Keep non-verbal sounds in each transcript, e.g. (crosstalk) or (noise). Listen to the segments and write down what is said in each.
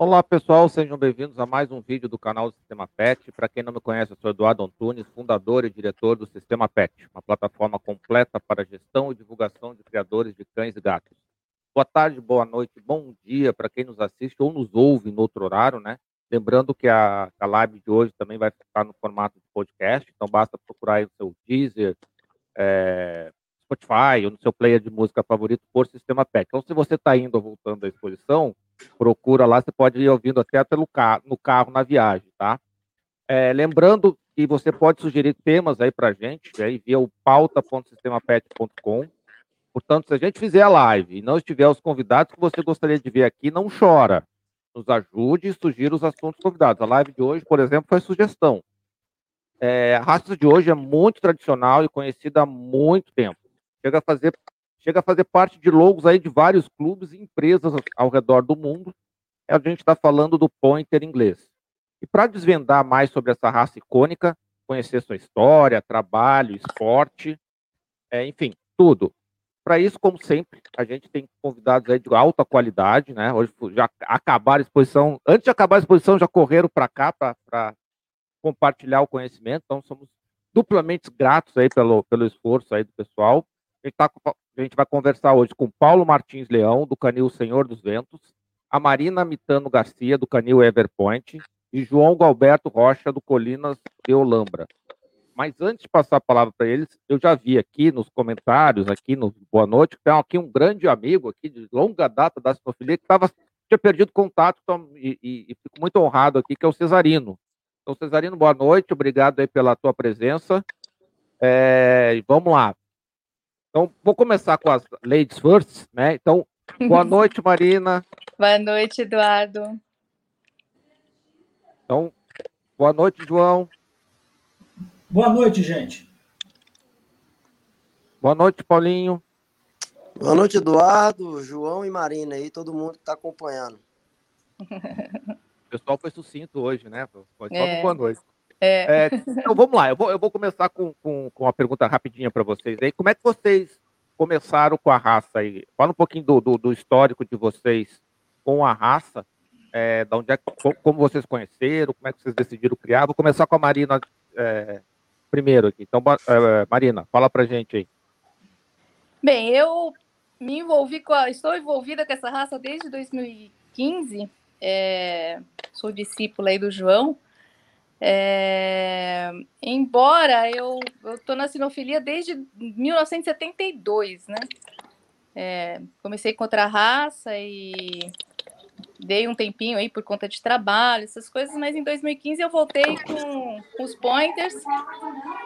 Olá pessoal, sejam bem-vindos a mais um vídeo do canal do Sistema PET. Para quem não me conhece, eu sou Eduardo Antunes, fundador e diretor do Sistema PET, uma plataforma completa para gestão e divulgação de criadores de cães e gatos. Boa tarde, boa noite, bom dia para quem nos assiste ou nos ouve no outro horário, né? Lembrando que a, a live de hoje também vai ficar no formato de podcast, então basta procurar aí no seu Deezer, é, Spotify ou no seu player de música favorito por Sistema PET. Então, se você está indo ou voltando à exposição, procura lá, você pode ir ouvindo até pelo carro, no carro na viagem, tá? É, lembrando que você pode sugerir temas aí para gente, aí via o pauta.sistemapet.com. Portanto, se a gente fizer a live e não estiver os convidados que você gostaria de ver aqui, não chora. Nos ajude e sugira os assuntos convidados. A live de hoje, por exemplo, foi sugestão. É, a raça de hoje é muito tradicional e conhecida há muito tempo. Chega a fazer chega a fazer parte de logos aí de vários clubes e empresas ao redor do mundo. A gente está falando do pointer inglês. E para desvendar mais sobre essa raça icônica, conhecer sua história, trabalho, esporte, é, enfim, tudo. Para isso, como sempre, a gente tem convidados aí de alta qualidade, né? Hoje já acabaram a exposição, antes de acabar a exposição, já correram para cá para compartilhar o conhecimento, então somos duplamente gratos aí pelo, pelo esforço aí do pessoal. A gente, tá, a gente vai conversar hoje com Paulo Martins Leão, do Canil Senhor dos Ventos, a Marina Mitano Garcia, do Canil Everpoint, e João Galberto Rocha, do Colinas de Olambra. Mas antes de passar a palavra para eles, eu já vi aqui nos comentários, aqui no Boa Noite, que tem aqui um grande amigo aqui de longa data da sinofilia que tava, tinha perdido contato então, e, e, e, fico muito honrado aqui, que é o Cesarino. Então, Cesarino, boa noite, obrigado aí pela tua presença. É, vamos lá. Então, vou começar com as ladies first, né? Então, boa (laughs) noite, Marina. boa noite, Eduardo. Então, boa noite, João. Boa noite, gente. Boa noite, Paulinho. Boa noite, Eduardo, João e Marina aí, todo mundo que está acompanhando. O pessoal foi sucinto hoje, né? Foi só é. boa noite. É. É, então vamos lá, eu vou, eu vou começar com, com, com uma pergunta rapidinha para vocês aí. Como é que vocês começaram com a raça aí? Fala um pouquinho do, do, do histórico de vocês com a raça, é, da onde é, como vocês conheceram, como é que vocês decidiram criar. Vou começar com a Marina é, primeiro aqui. Então, é, Marina, fala pra gente aí. Bem, eu me envolvi com a, estou envolvida com essa raça desde 2015. É, sou discípula aí do João. É, embora eu estou na sinofilia desde 1972, né? É, comecei contra a raça e dei um tempinho aí por conta de trabalho, essas coisas, mas em 2015 eu voltei com, com os pointers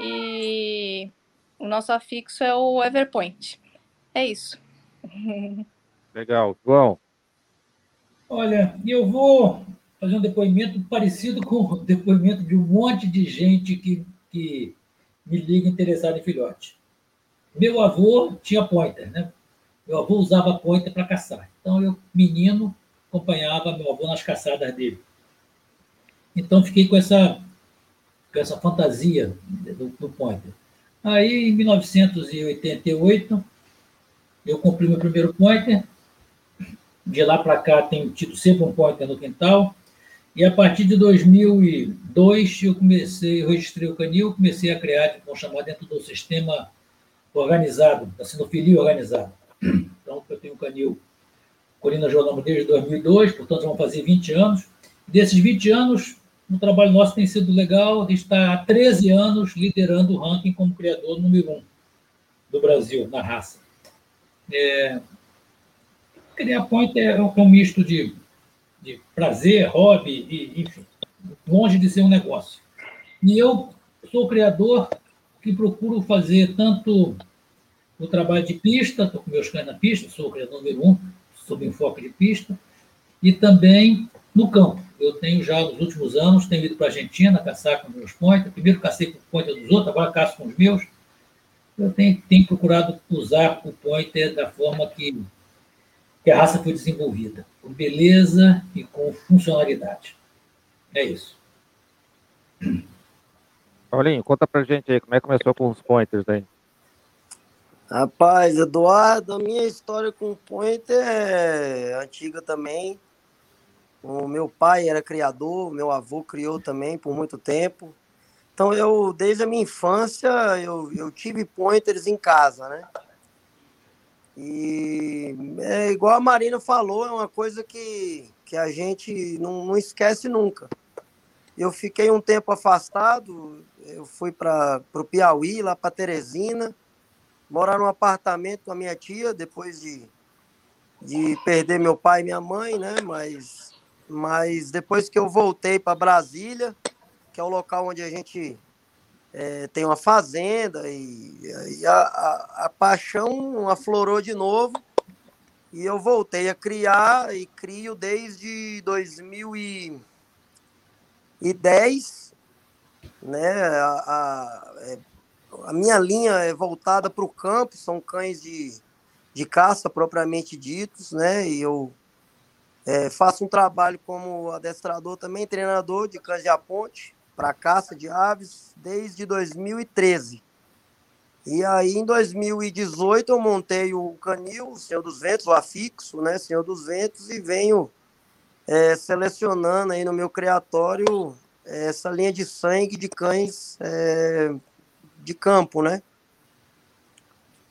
e o nosso afixo é o Everpoint. É isso. (laughs) Legal. João? Olha, eu vou fazer um depoimento parecido com o depoimento de um monte de gente que, que me liga interessado em filhote. Meu avô tinha pointer, né? Meu avô usava pointer para caçar. Então, eu, menino, acompanhava meu avô nas caçadas dele. Então, fiquei com essa, com essa fantasia do, do pointer. Aí, em 1988, eu comprei meu primeiro pointer. De lá para cá, tenho tido sempre um pointer no quintal. E a partir de 2002, eu comecei, eu registrei o canil, comecei a criar, vamos chamar dentro do sistema organizado, da sinofilia organizada. Então, eu tenho o canil Corina Jornal desde 2002, portanto, vão fazer 20 anos. Desses 20 anos, o trabalho nosso tem sido legal, a gente está há 13 anos liderando o ranking como criador número um do Brasil, na raça. É, criar point é um misto de de prazer, hobby, e, enfim, longe de ser um negócio. E eu sou criador que procuro fazer tanto o trabalho de pista, estou com meus cães na pista, sou o criador número um, sob enfoque de pista, e também no campo. Eu tenho já, nos últimos anos, tenho ido para a Argentina caçar com meus pointers. Primeiro cacei com o pointer dos outros, agora caço com os meus. Eu tenho, tenho procurado usar o pointer da forma que que a raça foi desenvolvida, com beleza e com funcionalidade. É isso. Paulinho, conta pra gente aí, como é que começou com os pointers aí? Rapaz, Eduardo, a minha história com pointer é antiga também. O meu pai era criador, meu avô criou também por muito tempo. Então eu, desde a minha infância, eu, eu tive pointers em casa, né? E é igual a Marina falou, é uma coisa que, que a gente não, não esquece nunca. Eu fiquei um tempo afastado, eu fui para o Piauí, lá para Teresina, morar num apartamento com a minha tia, depois de, de perder meu pai e minha mãe, né? Mas, mas depois que eu voltei para Brasília, que é o local onde a gente é, tem uma fazenda, e, e a, a, a paixão aflorou de novo, e eu voltei a criar, e crio desde 2010, né? A, a, é, a minha linha é voltada para o campo, são cães de, de caça propriamente ditos, né? E eu é, faço um trabalho como adestrador também, treinador de cães de aponte para caça de aves desde 2013. E aí, em 2018, eu montei o canil, o Senhor dos Ventos, o afixo, né? Senhor dos Ventos, e venho é, selecionando aí no meu criatório é, essa linha de sangue de cães é, de campo, né?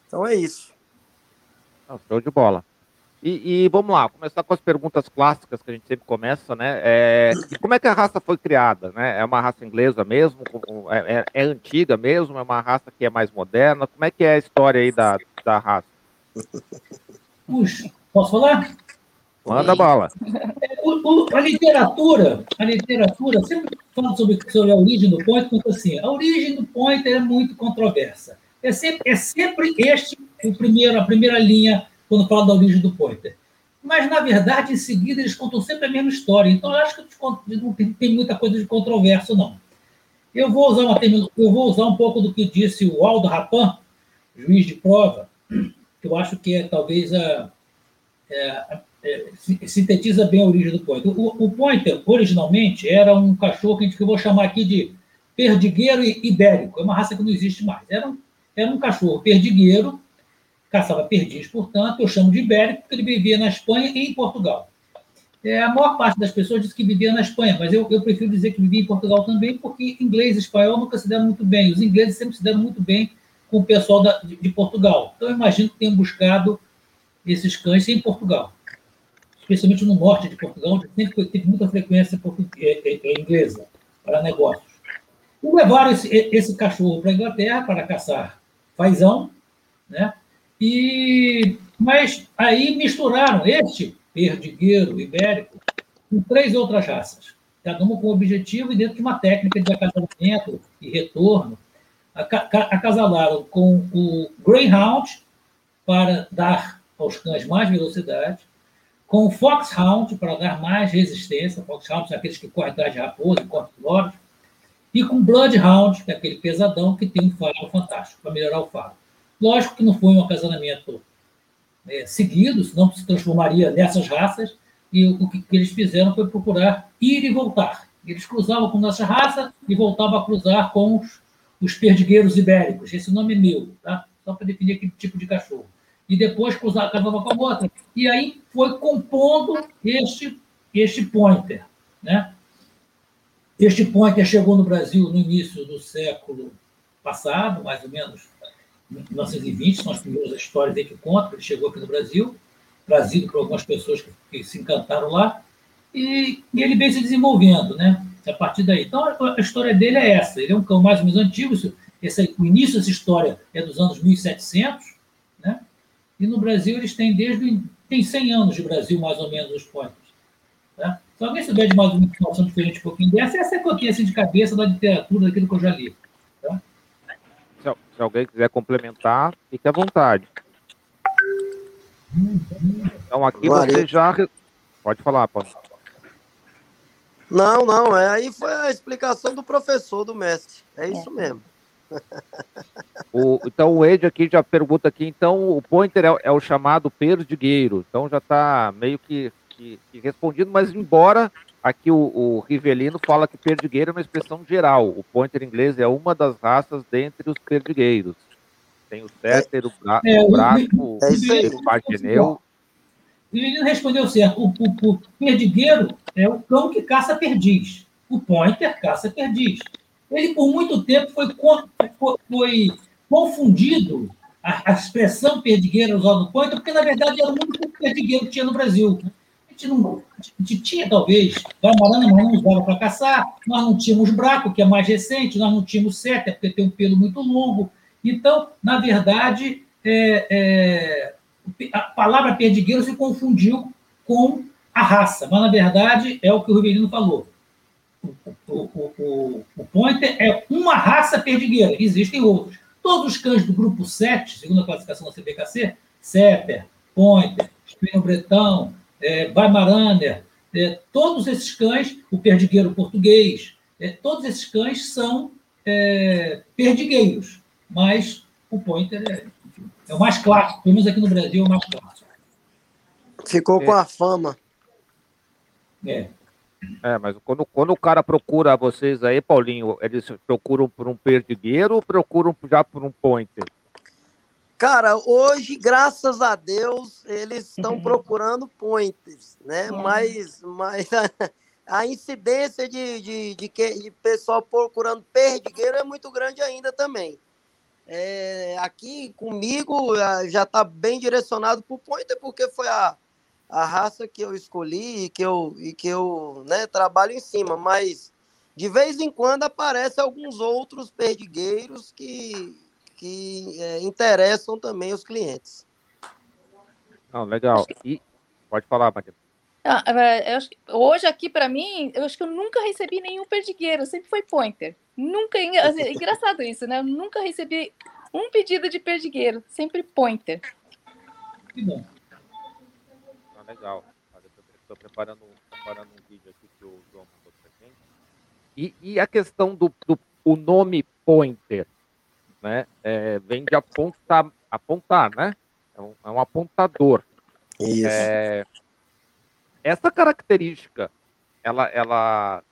Então é isso. show de bola. E, e, vamos lá, começar com as perguntas clássicas que a gente sempre começa, né? É, como é que a raça foi criada? Né? É uma raça inglesa mesmo? É, é, é, antiga mesmo? É uma raça que é mais moderna? Como é que é a história aí da, da raça? Puxa, posso falar? Manda bala. O, o, a literatura, a literatura sempre fala sobre, sobre a origem do pointer, porque assim, a origem do pointer é muito controversa. É sempre, é sempre este o primeiro, a primeira linha quando fala da origem do pointer. Mas, na verdade, em seguida, eles contam sempre a mesma história. Então, eu acho que não tem muita coisa de controverso, não. Eu vou usar, uma, eu vou usar um pouco do que disse o Aldo Rapan, juiz de prova, que eu acho que é talvez a, é, é, sintetiza bem a origem do pointer. O, o, pointer, originalmente, era um cachorro que, gente, eu vou chamar aqui de perdigueiro ibérico. É uma raça que não existe mais. Era um, era um cachorro perdigueiro, caçava perdis, portanto, eu chamo de ibérico, porque ele vivia na Espanha e em Portugal. É, a maior parte das pessoas diz que vivia na Espanha, mas eu, eu prefiro dizer que vivia em Portugal também, porque inglês e espanhol nunca se deram muito bem. Os ingleses sempre se deram muito bem com o pessoal da, de, de Portugal. Então, eu imagino que tenham buscado esses cães em Portugal especialmente no norte de Portugal, onde sempre teve muita frequência é, é, é, inglesa para negócios. E levaram esse, esse cachorro para a Inglaterra para caçar fazão, né? E, mas aí misturaram este perdigueiro ibérico com três outras raças, cada uma com objetivo e dentro de uma técnica de acasalamento e retorno. Acasalaram com o Greyhound para dar aos cães mais velocidade, com o Foxhound, para dar mais resistência, Foxhound são aqueles que correm atrás de raposa, cortam loros, e com Bloodhound, que é aquele pesadão que tem um faro fantástico, para melhorar o faro. Lógico que não foi um acasalamento é, seguido, senão se transformaria nessas raças, e o que, que, eles fizeram foi procurar ir e voltar. Eles cruzavam com nossa raça e voltavam a cruzar com os, os perdigueiros ibéricos. Esse nome é meu, tá? só para definir aquele tipo de cachorro e depois cruzar casava com a outra. E aí foi compondo este, este pointer. Né? Este pointer chegou no Brasil no início do século passado, mais ou menos 1920, são as primeiras histórias que contam, que ele chegou aqui no Brasil, trazido por algumas pessoas que, que se encantaram lá, e, e, ele vem se desenvolvendo, né? A partir daí. Então, a, a, história dele é essa. Ele é um cão mais ou menos antigo. Esse, o início dessa história é dos anos 1700, né? E no Brasil eles têm desde tem 100 anos de Brasil, mais ou menos, os pontos. Tá? Se alguém souber de mais uma informação diferente um pouquinho dessa, essa é que eu tenho assim, de cabeça da literatura, daquilo que eu já li. Se, alguém quiser complementar, fique à vontade. Então aqui você já. Pode falar, Paulo. Não, não, é, aí foi a explicação do professor, do mestre. É isso mesmo. (laughs) O, então o Ed aqui já pergunta aqui, então o pointer é, é o chamado perdigueiro, então já está meio que, que, que, respondido, mas embora aqui o, o, Rivelino fala que perdigueiro é uma expressão geral, o pointer inglês é uma das raças dentre os perdigueiros. Tem o setter, o, bra, é, o braco, é o pagineu. O menino respondeu certo. O, o, o perdigueiro é o cão que caça perdiz. O pointer caça perdiz. Ele, por muito tempo, foi, foi confundido a, a expressão perdigueiro usada no pointer, porque, na verdade, era o único perdigueiro que tinha no Brasil. Gente, não, tinha, talvez, Guamarana, mas não usava para caçar. Nós não tínhamos braco, que é mais recente. Nós não tínhamos seta, porque tem um pelo muito longo. Então, na verdade, é, é, a palavra perdigueiro se confundiu com a raça, mas na verdade é o que o Riverino falou. O, o, o, o, pointer é uma raça perdigueira, existem outros. Todos os cães do grupo 7, segundo a classificação da CBKC, Setter, Pointer, Espinho Bretão, é, Weimaraner, é, todos esses cães, o perdigueiro português, é, todos esses cães são é, perdigueiros, mas o Pointer é é o mais clássico, pelo menos aqui no Brasil é o mais clássico. Ficou é. com a fama. É. É, mas quando, quando o cara procura vocês aí, Paulinho, eles procuram por um perdigueiro ou procuram já por um pointer? Cara, hoje, graças a Deus, eles estão procurando pointers, né? Uhum. Mas, mas a, (laughs) a incidência de, de, de, de pessoal procurando perdigueiro é muito grande ainda também. É, aqui comigo já está bem direcionado para o Pointer, porque foi a, a raça que eu escolhi e que eu, e que eu né, trabalho em cima. Mas de vez em quando aparecem alguns outros perdigueiros que, que é, interessam também os clientes. Não, legal. E pode falar, Matheus. Ah, é, hoje aqui para mim, eu acho que eu nunca recebi nenhum perdigueiro, sempre foi pointer. Nunca, assim, engraçado isso, né? Eu nunca recebi um pedido de perdigueiro, sempre pointer. Que bom. Ah, legal. Estou preparando, preparando um vídeo aqui que o João mandou pra gente. E, e a questão do, do o nome pointer, né? É, vem de apontar, apontar, né? É um, é um apontador. Isso. É, essa característica, ela, ela,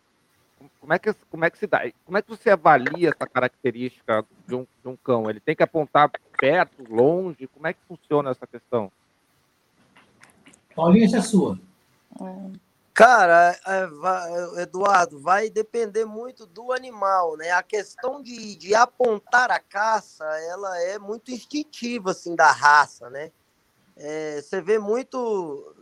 como é que, como é que se dá? Como é que você avalia essa característica de um, de um cão? Ele tem que apontar perto, longe? Como é que funciona essa questão? Paulinho, essa é sua. Cara, é, Eduardo, vai depender muito do animal, né? A questão de, de apontar a caça, ela é muito instintiva, assim, da raça, né? É, você vê muito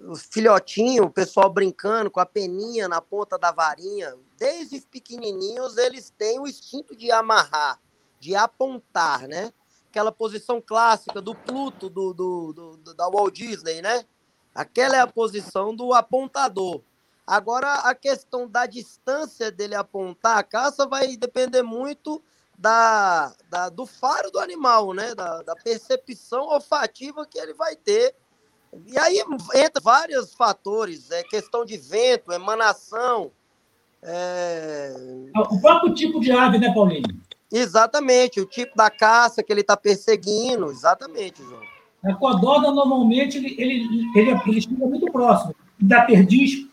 os filhotinhos, o pessoal brincando com a peninha na ponta da varinha. Desde pequenininhos, eles têm o instinto de amarrar, de apontar, né? Aquela posição clássica do Pluto, do, do, do, da Walt Disney, né? Aquela é a posição do apontador. Agora, a questão da distância dele apontar a caça vai depender muito da, da, do faro do animal, né? Da, da, percepção olfativa que ele vai ter. E aí entra vários fatores, é questão de vento, emanação. É... O próprio tipo de ave, né, Paulinho? Exatamente, o tipo da caça que ele está perseguindo, exatamente, João. A codorna, normalmente, ele, ele, ele, ele chega muito próximo. Da perdiz,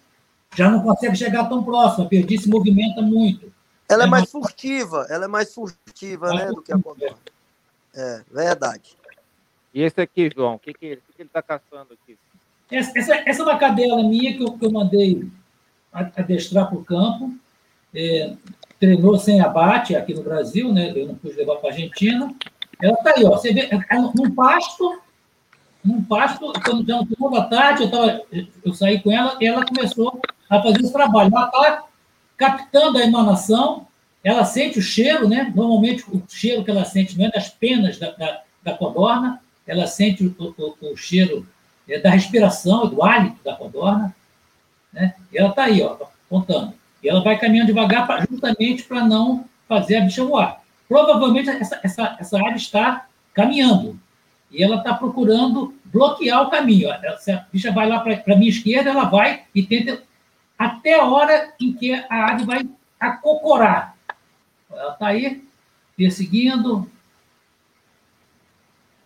já não consegue chegar tão próximo, a perdiz se movimenta muito. Ela é, é mais furtiva, ela é mais furtiva, mais né, furtiva. do que a codorna. É, verdade. E esse aqui, João, o que, que, que ele está caçando aqui? Essa, essa, essa é uma cadela minha que eu, que eu mandei adestrar para o campo. É, treinou sem abate aqui no Brasil, né? Eu não pude levar para a Argentina. Ela está aí, ó. Você vê, num pasto, num pasto, quando já no final da tarde, eu, tava, eu saí com ela e ela começou a fazer esse trabalho. Ela está captando a emanação, ela sente o cheiro, né? Normalmente o cheiro que ela sente não é das penas da, da, da codorna, ela sente o, o, o cheiro é, da respiração, do hálito da codorna, né? E ela está aí, ó, apontando. E ela vai caminhando devagar pra, justamente para não fazer a bicha voar. Provavelmente essa, essa, essa ave está caminhando e ela está procurando bloquear o caminho. Se a bicha vai lá para a minha esquerda, ela vai e tenta até a hora em que a ave vai acocorar. Ela está aí, perseguindo.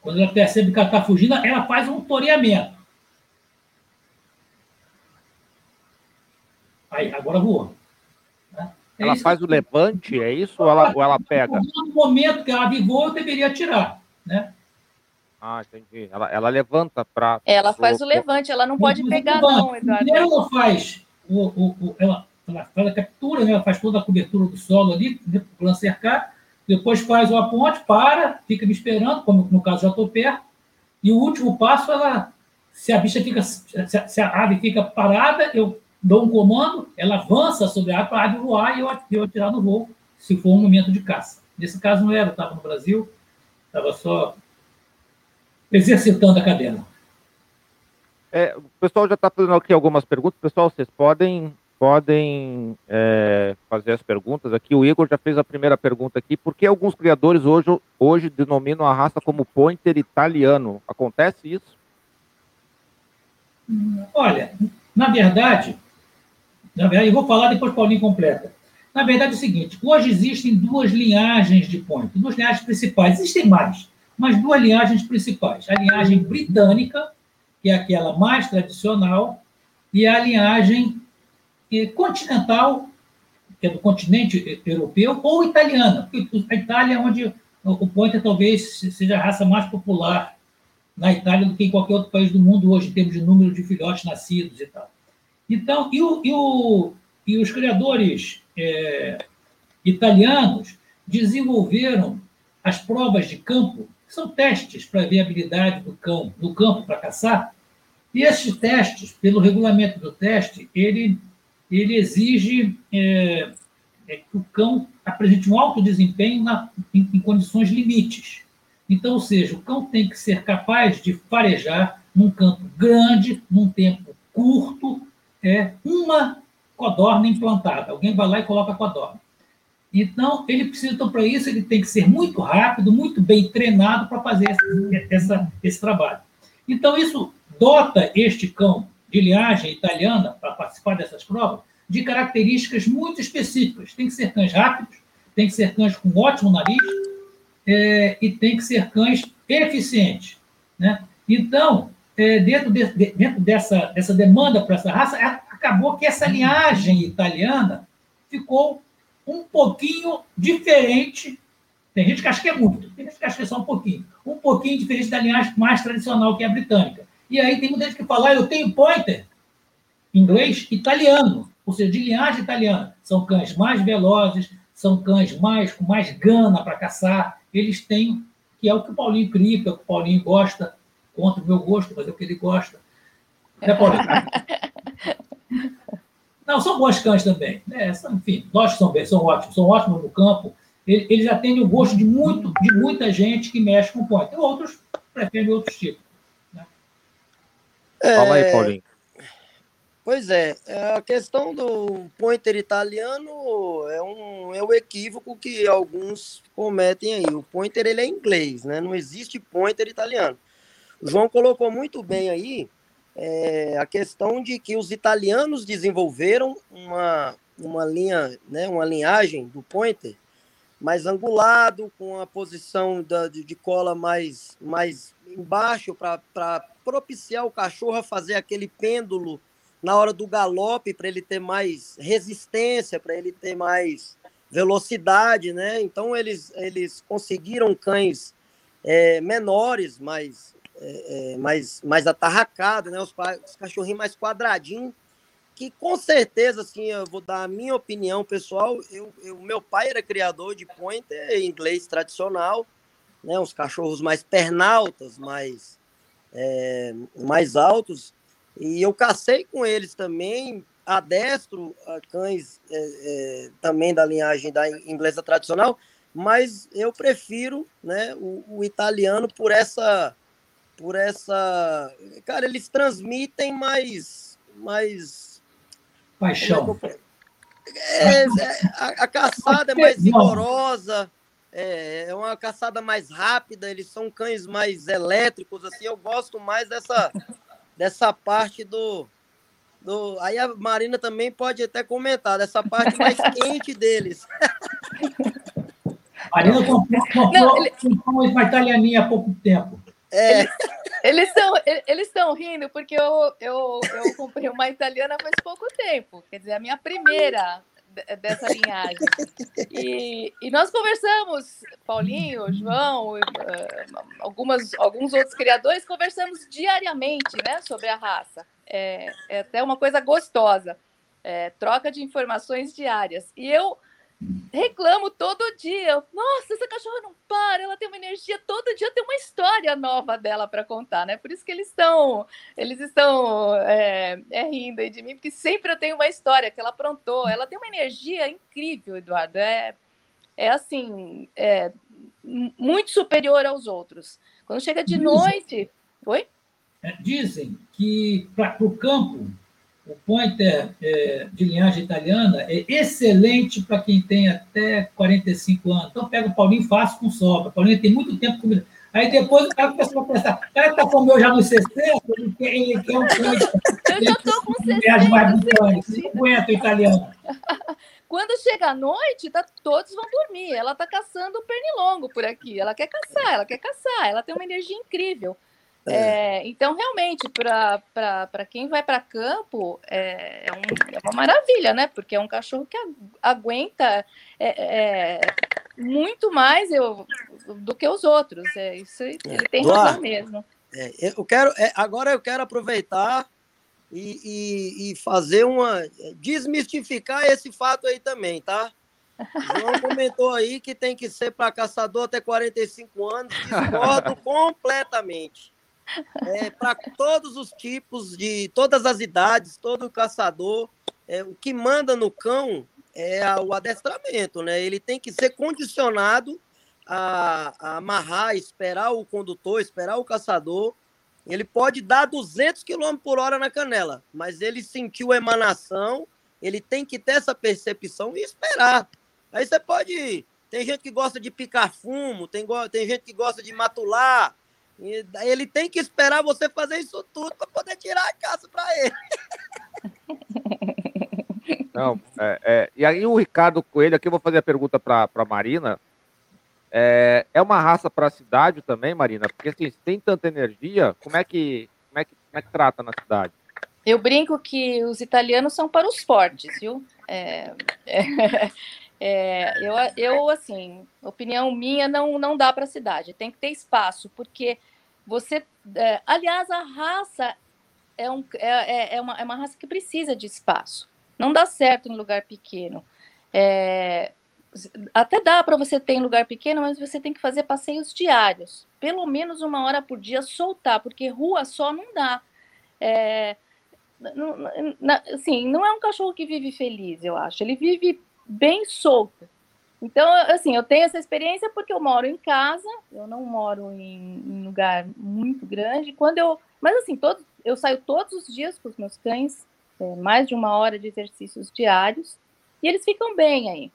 Quando ela percebe que ela está fugindo, ela faz um toreamento. Aí, agora voou. Né? É ela faz que... o levante, é isso? Ou ela, ou ela pega? No momento que ela ave voa, eu deveria atirar. Né? Ah, entendi. Ela, ela levanta para. Ela faz o levante, ela não pode pegar, não, Eduardo. Primeiro ela faz, o, o, ela, ela faz a captura, né? ela faz toda a cobertura do solo ali, né, para o clã cercar, depois faz uma ponte, para, fica me esperando, como no caso já estou perto, e o último passo, ela, se a bicha fica, se a ave fica parada, eu dou um comando, ela avança sobre a ave para a ave voar e eu, eu atirar no voo, se for um momento de caça. Nesse caso não era, estava no Brasil, estava só exercitando a cadena. É, o pessoal já está fazendo aqui algumas perguntas. Pessoal, vocês podem podem é, fazer as perguntas aqui. O Igor já fez a primeira pergunta aqui. Por que alguns criadores hoje, hoje denominam a raça como pointer italiano? Acontece isso? Olha, na verdade, na verdade, eu vou falar depois Paulinho completa. Na verdade é o seguinte, hoje existem duas linhagens de pointer, duas linhagens principais. Existem mais, mas duas linhagens principais. A linhagem britânica, que é aquela mais tradicional, e a linhagem eh, continental, que é do continente europeu, ou italiana. A Itália é onde o pointer talvez seja a raça mais popular na Itália do que em qualquer outro país do mundo hoje, em termos de número de filhotes nascidos e tal. Então, e, o, e, o, e os criadores é, italianos desenvolveram as provas de campo são testes para ver a habilidade do cão do campo para caçar. E esses testes, pelo regulamento do teste, ele, ele exige é, é que o cão apresente um alto desempenho na, em, em, condições limites. Então, ou seja, o cão tem que ser capaz de farejar num campo grande, num tempo curto, é uma codorna implantada. Alguém vai lá e coloca a codorna. Então, ele precisa, então, para isso, ele tem que ser muito rápido, muito bem treinado para fazer esse, essa, esse trabalho. Então, isso dota este cão de linhagem italiana, para participar dessas provas, de características muito específicas. Tem que ser cães rápidos, tem que ser cães com ótimo nariz é, e tem que ser cães eficientes. Né? Então, é, dentro, de, dentro dessa, dessa demanda para essa raça, acabou que essa linhagem italiana ficou um pouquinho diferente. Tem gente que acha que é muito, tem gente que acha que é só um pouquinho. Um pouquinho diferente da linhagem mais tradicional, que é a britânica. E aí tem muita gente que fala, eu tenho pointer, inglês, italiano, ou seja, de linhagem italiana. São cães mais velozes, são cães mais com mais gana para caçar. Eles têm, que é o que o Paulinho cria, que é o que o Paulinho gosta, contra o meu gosto, mas é o que ele gosta. (laughs) Né, Paulinho? Não, são bons cães também. Né? Enfim, lógico que são, são ótimos, são ótimos no campo. Eles atendem o gosto de, muito, de muita gente que mexe com pointer. Outros preferem outros tipos. É... Fala aí, Paulinho. Pois é, a questão do pointer italiano é um, é um equívoco que alguns cometem aí. O pointer ele é inglês, né? Não existe pointer italiano. O João colocou muito bem aí é, a questão de que os italianos desenvolveram uma, uma linha, né, uma linhagem do pointer mais angulado, com a posição da, de, de cola mais, mais embaixo para propiciar o cachorro a fazer aquele pêndulo na hora do galope, para ele ter mais resistência, para ele ter mais velocidade, né? Então eles, eles conseguiram cães é, menores, mais é, é, mais, mais atarracado, né? Os, os cachorrinhos mais quadradinhos, que com certeza, assim, eu vou dar a minha opinião pessoal, eu meu pai era criador de pointer inglês tradicional, né? Uns cachorros mais pernaltas, mais, é, mais altos, e eu cacei com eles também, adestro a cães é, é, também da linhagem da inglesa tradicional, mas eu prefiro né, o, o italiano por essa por essa. Cara, eles transmitem mais. mais Paixão. É, é, a, a, caçada é mais vigorosa, é, é, uma caçada mais rápida, eles são cães mais elétricos, assim, eu gosto mais dessa, dessa parte do, do. Aí a Marina também pode até comentar, dessa parte mais (laughs) quente deles. Marina comprou, comprou, uma italianinha há pouco tempo. É. Eles estão eles estão rindo porque eu, eu, eu comprei uma italiana faz pouco tempo. Quer dizer, a minha primeira dessa linhagem. E, e, nós conversamos, Paulinho, João, eh, algumas, alguns outros criadores, conversamos diariamente né, sobre a raça. É, é até uma coisa gostosa. É, troca de informações diárias. E eu reclamo todo dia. Nossa, essa cachorra não para, ela tem uma energia todo dia, tem uma história nova dela para contar, né? Por isso que eles estão, eles estão é, é, rindo aí de mim, porque sempre eu tenho uma história que ela aprontou. Ela tem uma energia incrível, Eduardo. É, é assim, é muito superior aos outros. Quando chega de noite, oi? É, dizem que para o campo o pointer é, de linhagem italiana é excelente para quem tem até 45 anos. Então, pega o Paulinho fácil com sobra. O Paulinho tem muito tempo comida. Aí depois o cara começa a pensar, o cara está com o meu já nos 60, ele quer, ele quer um (laughs) pointer. Eu já estou com 60. mais botânica, 50 italiano. (laughs) Quando chega a noite, tá, todos vão dormir. Ela está caçando o pernilongo por aqui. Ela quer caçar, ela quer caçar. Ela tem uma energia incrível. É. É, então, realmente, para quem vai para campo, é, é, um, é, uma maravilha, né? Porque é um cachorro que aguenta é, muito mais eu, do que os outros. É, isso ele tem Eduardo, razão mesmo. eu quero, agora eu quero aproveitar e, e, e, fazer uma. desmistificar esse fato aí também, tá? (laughs) João comentou aí que tem que ser para caçador até 45 anos. Discordo (laughs) completamente é, para todos os tipos de todas as idades, todo caçador, é, o que manda no cão é o adestramento, né? Ele tem que ser condicionado a, a amarrar, esperar o condutor, esperar o caçador. Ele pode dar 200 km por hora na canela, mas ele sentiu a emanação, ele tem que ter essa percepção e esperar. Aí você pode. Tem gente que gosta de picar fumo, tem, tem gente que gosta de matular, e ele tem que esperar você fazer isso tudo para poder tirar a caça para ele. (laughs) Não, é, é, e aí o Ricardo Coelho, aqui eu vou fazer a pergunta para a Marina. É, é uma raça para a cidade também, Marina? Porque assim, se tem tanta energia, como é que, como é que, como é que trata na cidade? Eu brinco que os italianos são para os fortes, viu? É, é, é, eu, eu, assim, opinião minha, não, não dá para a cidade. Tem que ter espaço, porque você. É, aliás, a raça é, um, é, é, é, uma, é uma raça que precisa de espaço. Não dá certo em lugar pequeno. É, até dá para você ter em lugar pequeno, mas você tem que fazer passeios diários. Pelo menos uma hora por dia soltar, porque rua só não dá. É, não, assim, não é um cachorro que vive feliz, eu acho. Ele vive bem solta. Então, assim, eu tenho essa experiência porque eu moro em casa, eu não moro em, em lugar muito grande. Quando eu, mas assim, todo, eu saio todos os dias com os meus cães, é, mais de uma hora de exercícios diários, e eles ficam bem aí.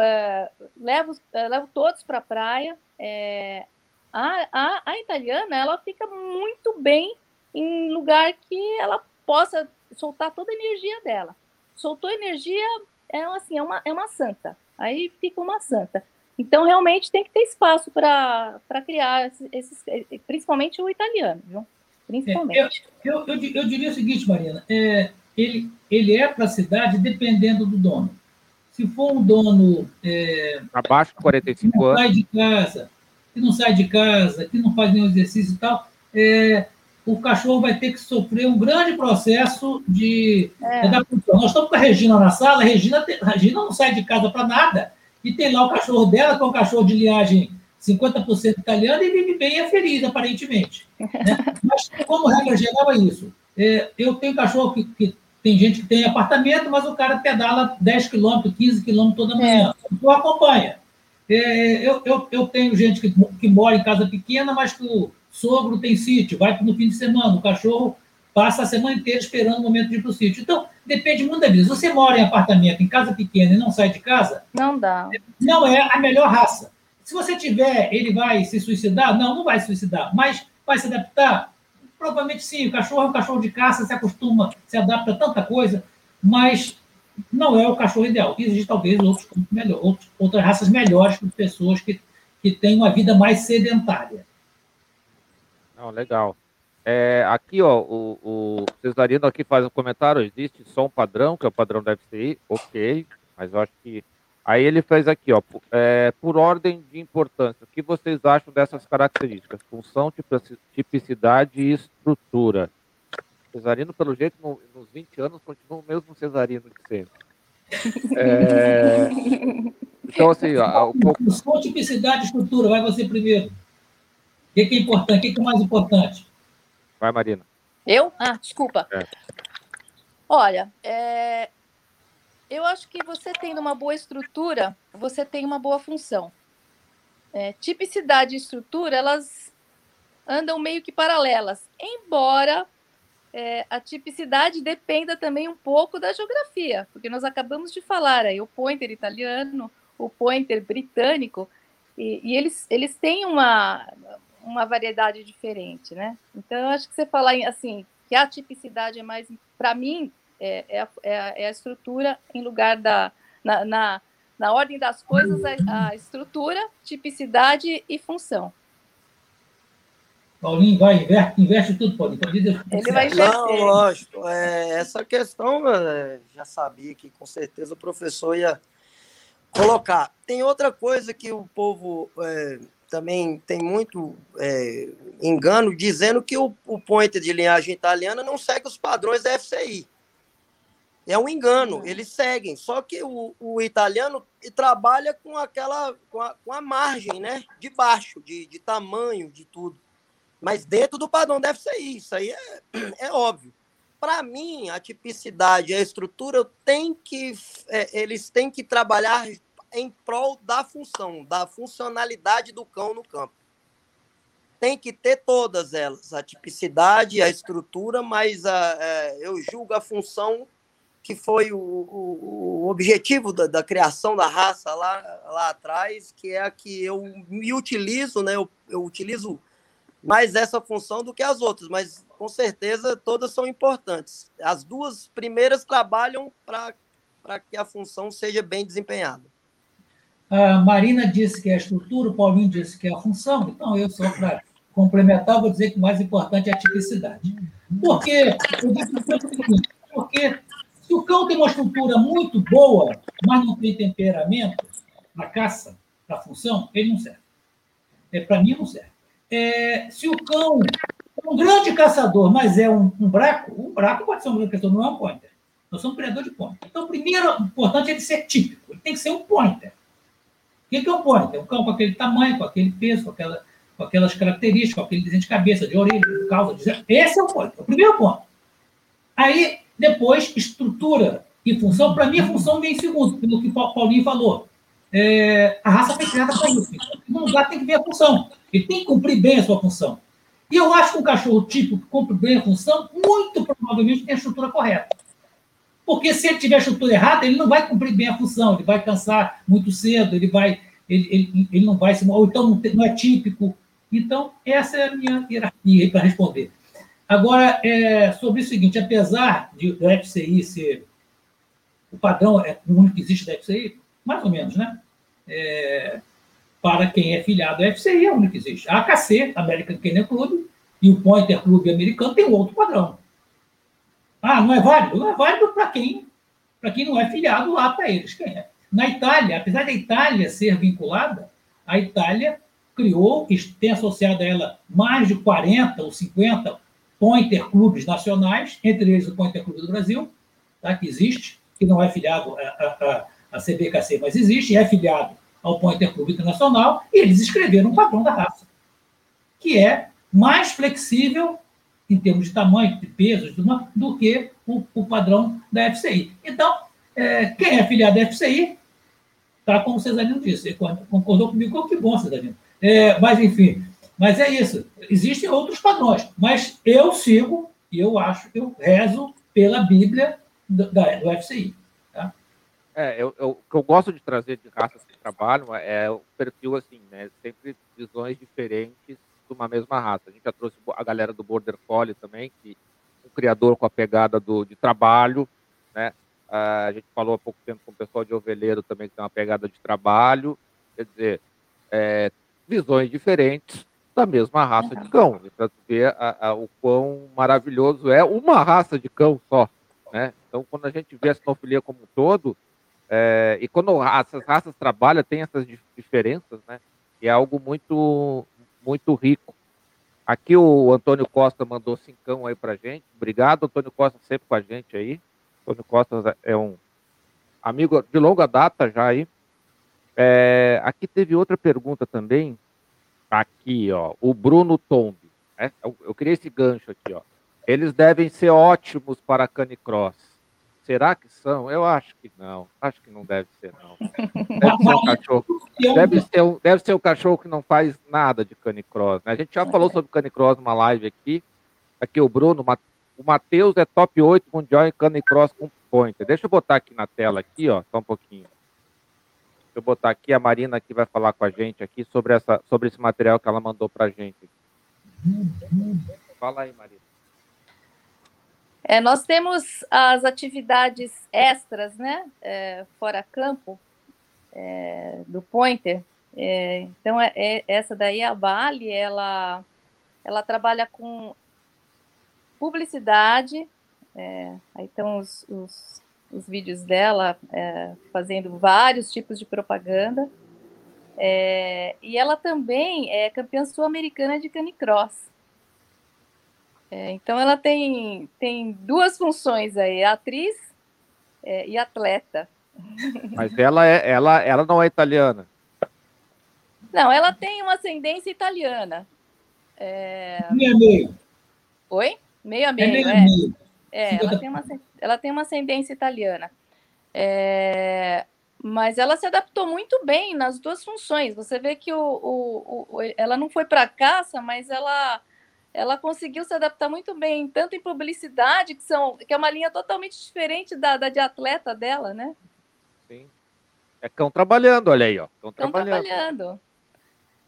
É, levo, é, levo todos para a praia. É, a, a, a italiana, ela fica muito bem em lugar que ela possa soltar toda a energia dela. Soltou energia, é assim, é uma, é uma santa. Aí fica uma santa. Então, realmente tem que ter espaço para criar esses, principalmente o italiano, viu? Principalmente. É, eu, eu, eu, eu, diria o seguinte, Mariana, é, ele, ele é para a cidade dependendo do dono. Se for um dono. É, Abaixo de 45 anos. sai de casa, que não sai de casa, que não faz nenhum exercício e tal, é, o cachorro vai ter que sofrer um grande processo de é. adaptação. Nós estamos com a Regina na sala, a Regina, a Regina não sai de casa para nada, e tem lá o cachorro dela, que é um cachorro de linhagem 50% italiana, e vive bem e é feliz, aparentemente. Né? (laughs) Mas, como regra geral, é isso. É, eu tenho cachorro que, que, tem gente que tem apartamento, mas o cara pedala 10 km, 15 km toda manhã. É. Eu acompanha. É, eu, eu, eu tenho gente que, que mora em casa pequena, mas que sogro tem sítio, vai no fim de semana, o cachorro passa a semana inteira esperando o momento de ir para o sítio. Então, depende muito da vida. Se você mora em apartamento, em casa pequena e não sai de casa, não dá. Não é a melhor raça. Se você tiver, ele vai se suicidar? Não, não vai se suicidar, mas vai se adaptar? Provavelmente sim. O cachorro é um cachorro de caça, se acostuma, se adapta a tanta coisa, mas não é o cachorro ideal. Existem talvez outros, melhor, outros outras raças melhores para pessoas que, que têm uma vida mais sedentária. Não, legal. É, aqui, ó, o, o Cesarino aqui faz um comentário, existe som padrão, que é o padrão da FCI, ok. mas eu acho que. Aí ele fez aqui, ó, é, por ordem de importância, o que vocês acham dessas características? Função, tipicidade e estrutura. Cesarino, pelo jeito, no, nos 20 anos, continua o mesmo cesarino de sempre. É... (laughs) Então, assim, ó, o... Tipicidade e estrutura, vai você primeiro. O que é importante? O que é mais importante? Vai, Marina. Eu? Ah, desculpa. É. Olha, é, eu acho que você tendo uma boa estrutura, você tem uma boa função. É, tipicidade e estrutura, elas andam meio que paralelas, embora é, a tipicidade dependa também um pouco da geografia, porque nós acabamos de falar aí o pointer italiano, o pointer britânico, e, e eles, eles têm uma, uma variedade diferente, né? Então, eu acho que você falar assim, que a tipicidade é mais, para mim, é, é, é, é, a estrutura em lugar da. Na, na, na ordem das coisas, a, a, estrutura, tipicidade e função. Paulinho vai, inverte, inverte tudo, Paulinho. Ele vai inverter. Não, lógico. É, essa questão é, já sabia que com certeza o professor ia colocar. Tem outra coisa que o povo é, também tem muito é, engano, dizendo que o, o pointer de linhagem italiana não segue os padrões da FCI. É um engano, uhum. eles seguem. Só que o, o italiano trabalha com aquela com a, com a margem, né? De baixo, de, de tamanho, de tudo. Mas dentro do padrão deve ser isso. Aí é, (clears throat) é óbvio. Para mim, a tipicidade, a estrutura tem que é, eles têm que trabalhar em prol da função, da funcionalidade do cão no campo. Tem que ter todas elas, a tipicidade, a estrutura, mas a, é, eu julgo a função que foi o, o, o objetivo da, da, criação da raça lá, lá atrás, que é a que eu me utilizo, né? Eu, eu utilizo mais essa função do que as outras, mas com certeza todas são importantes. As duas primeiras trabalham para que a função seja bem desempenhada. A Marina disse que é a estrutura, o Paulinho disse que é a função, então eu só para complementar vou dizer que o mais importante é a tipicidade. Por quê? Porque se o cão tem uma estrutura muito boa, mas não tem temperamento para caça, para função, ele não serve. É, para mim, não serve. É, se o cão é um grande caçador, mas é um, um braco, um braco pode ser um grande caçador, não é um pointer. Nós somos um predador de pointer. Então, primeiro, o importante é ele ser típico. Ele tem que ser um pointer. Que é um pointer? Um cão com aquele tamanho, com aquele peso, com, aquela, com aquelas características, com aquele desenho de cabeça, de orelha, de calça. De... Esse é o pointer. O primeiro ponto. Aí, depois, estrutura e função. Para mim, a função vem em segundo, pelo que o Paulinho falou. É, a raça foi criada para isso. Então, lugar tem que ver a função. Ele tem que cumprir bem a sua função. E eu acho que um cachorro tipo que cumpre bem a função, muito provavelmente tem a estrutura correta. Porque se ele tiver estrutura errada, ele não vai cumprir bem a função, ele vai cansar muito cedo, ele vai. Ele, ele, ele não vai se. Ou então não, é típico. Então, essa é a minha hierarquia para responder. Agora, é, sobre o seguinte, apesar de, do FCI ser o padrão, é o único que existe da FCI, mais ou menos, né? É, para quem é filiado à FCI, é o único que existe. A AKC, American Kennel Club, e o Pointer Club americano tem outro padrão. Ah, não é válido? Não é válido para quem, quem não é filiado lá para eles. Quem é? Na Itália, apesar da Itália ser vinculada, a Itália criou, tem associado a ela mais de 40 ou 50 pointer clubes nacionais, entre eles o Pointer Clube do Brasil, tá, que existe, que não é filiado à, à, CBKC, mas existe, é filiado ao Pointer Clube Internacional, e eles escreveram um padrão da raça, que é mais flexível em termos de tamanho, de peso, do que o, o, padrão da FCI. Então, é, quem é filiado à FCI, está como o Cesarino disse, concordou comigo, que bom, Cesarino. É, mas, enfim, mas é isso. Existem outros padrões, mas eu sigo e eu acho, eu rezo pela Bíblia do, da, do FCI. Tá? É, eu, eu, o que eu gosto de trazer de raças que trabalham é o perfil assim, né? Sempre visões diferentes de uma mesma raça. A gente já trouxe a galera do Border Collie também, que um criador com a pegada do, de trabalho, né? a gente falou há pouco tempo com o pessoal de Ovelheiro também, que tem uma pegada de trabalho. Quer dizer, é, visões diferentes, da mesma raça de cão, para ver a, a, o quão maravilhoso é uma raça de cão só. Né? Então, quando a gente vê a sinofilia como um todo, É, e quando essas raças trabalham, tem essas diferenças, né? E é algo muito, muito rico. Aqui o Antônio Costa mandou cincão aí pra gente. Obrigado, Antônio Costa, sempre com a gente aí. Antônio Costa é um amigo de longa data já aí. É, aqui teve outra pergunta também. Aqui, ó, o Bruno Tombi. Né? Eu, eu criei esse gancho aqui, ó. Eles devem ser ótimos para canicross. Será que são? Eu acho que não. Acho que não deve ser, não. (laughs) Deve ser um cachorro. Deve ser um, deve ser um cachorro que não faz nada de canicross. Né? A gente já falou sobre canicross numa live aqui. Aqui o Bruno, o Matheus é top 8 mundial em canicross com pointer. Deixa eu botar aqui na tela aqui, ó, só um pouquinho. Deixa eu botar aqui, a Marina aqui vai falar com a gente aqui sobre, essa, sobre esse material que ela mandou pra gente. Fala aí, Marina. É, nós temos as atividades extras, né, é, fora campo, é, do Pointer. É, então, é, é, essa daí, a Bali, ela, ela trabalha com publicidade, aí estão os, os, os, vídeos dela fazendo vários tipos de propaganda, e ela também é campeã sul-americana de canicross. É, então ela tem, tem duas funções aí, atriz é, e atleta. (laughs) Mas ela, é, ela, ela não é italiana. Não, ela tem uma ascendência italiana. É... Meio a meio. Oi? Meio a meio, é. Meio é. meio. é ela, tem uma, ela tem uma ascendência italiana. É, mas ela se adaptou muito bem nas duas funções. Você vê que o, o, o ela não foi para caça, mas ela ela conseguiu se adaptar muito bem, tanto em publicidade, que, são, que é uma linha totalmente diferente da, da de atleta dela, né? Sim. É cão trabalhando, olha aí, ó. Cão, cão trabalhando. trabalhando.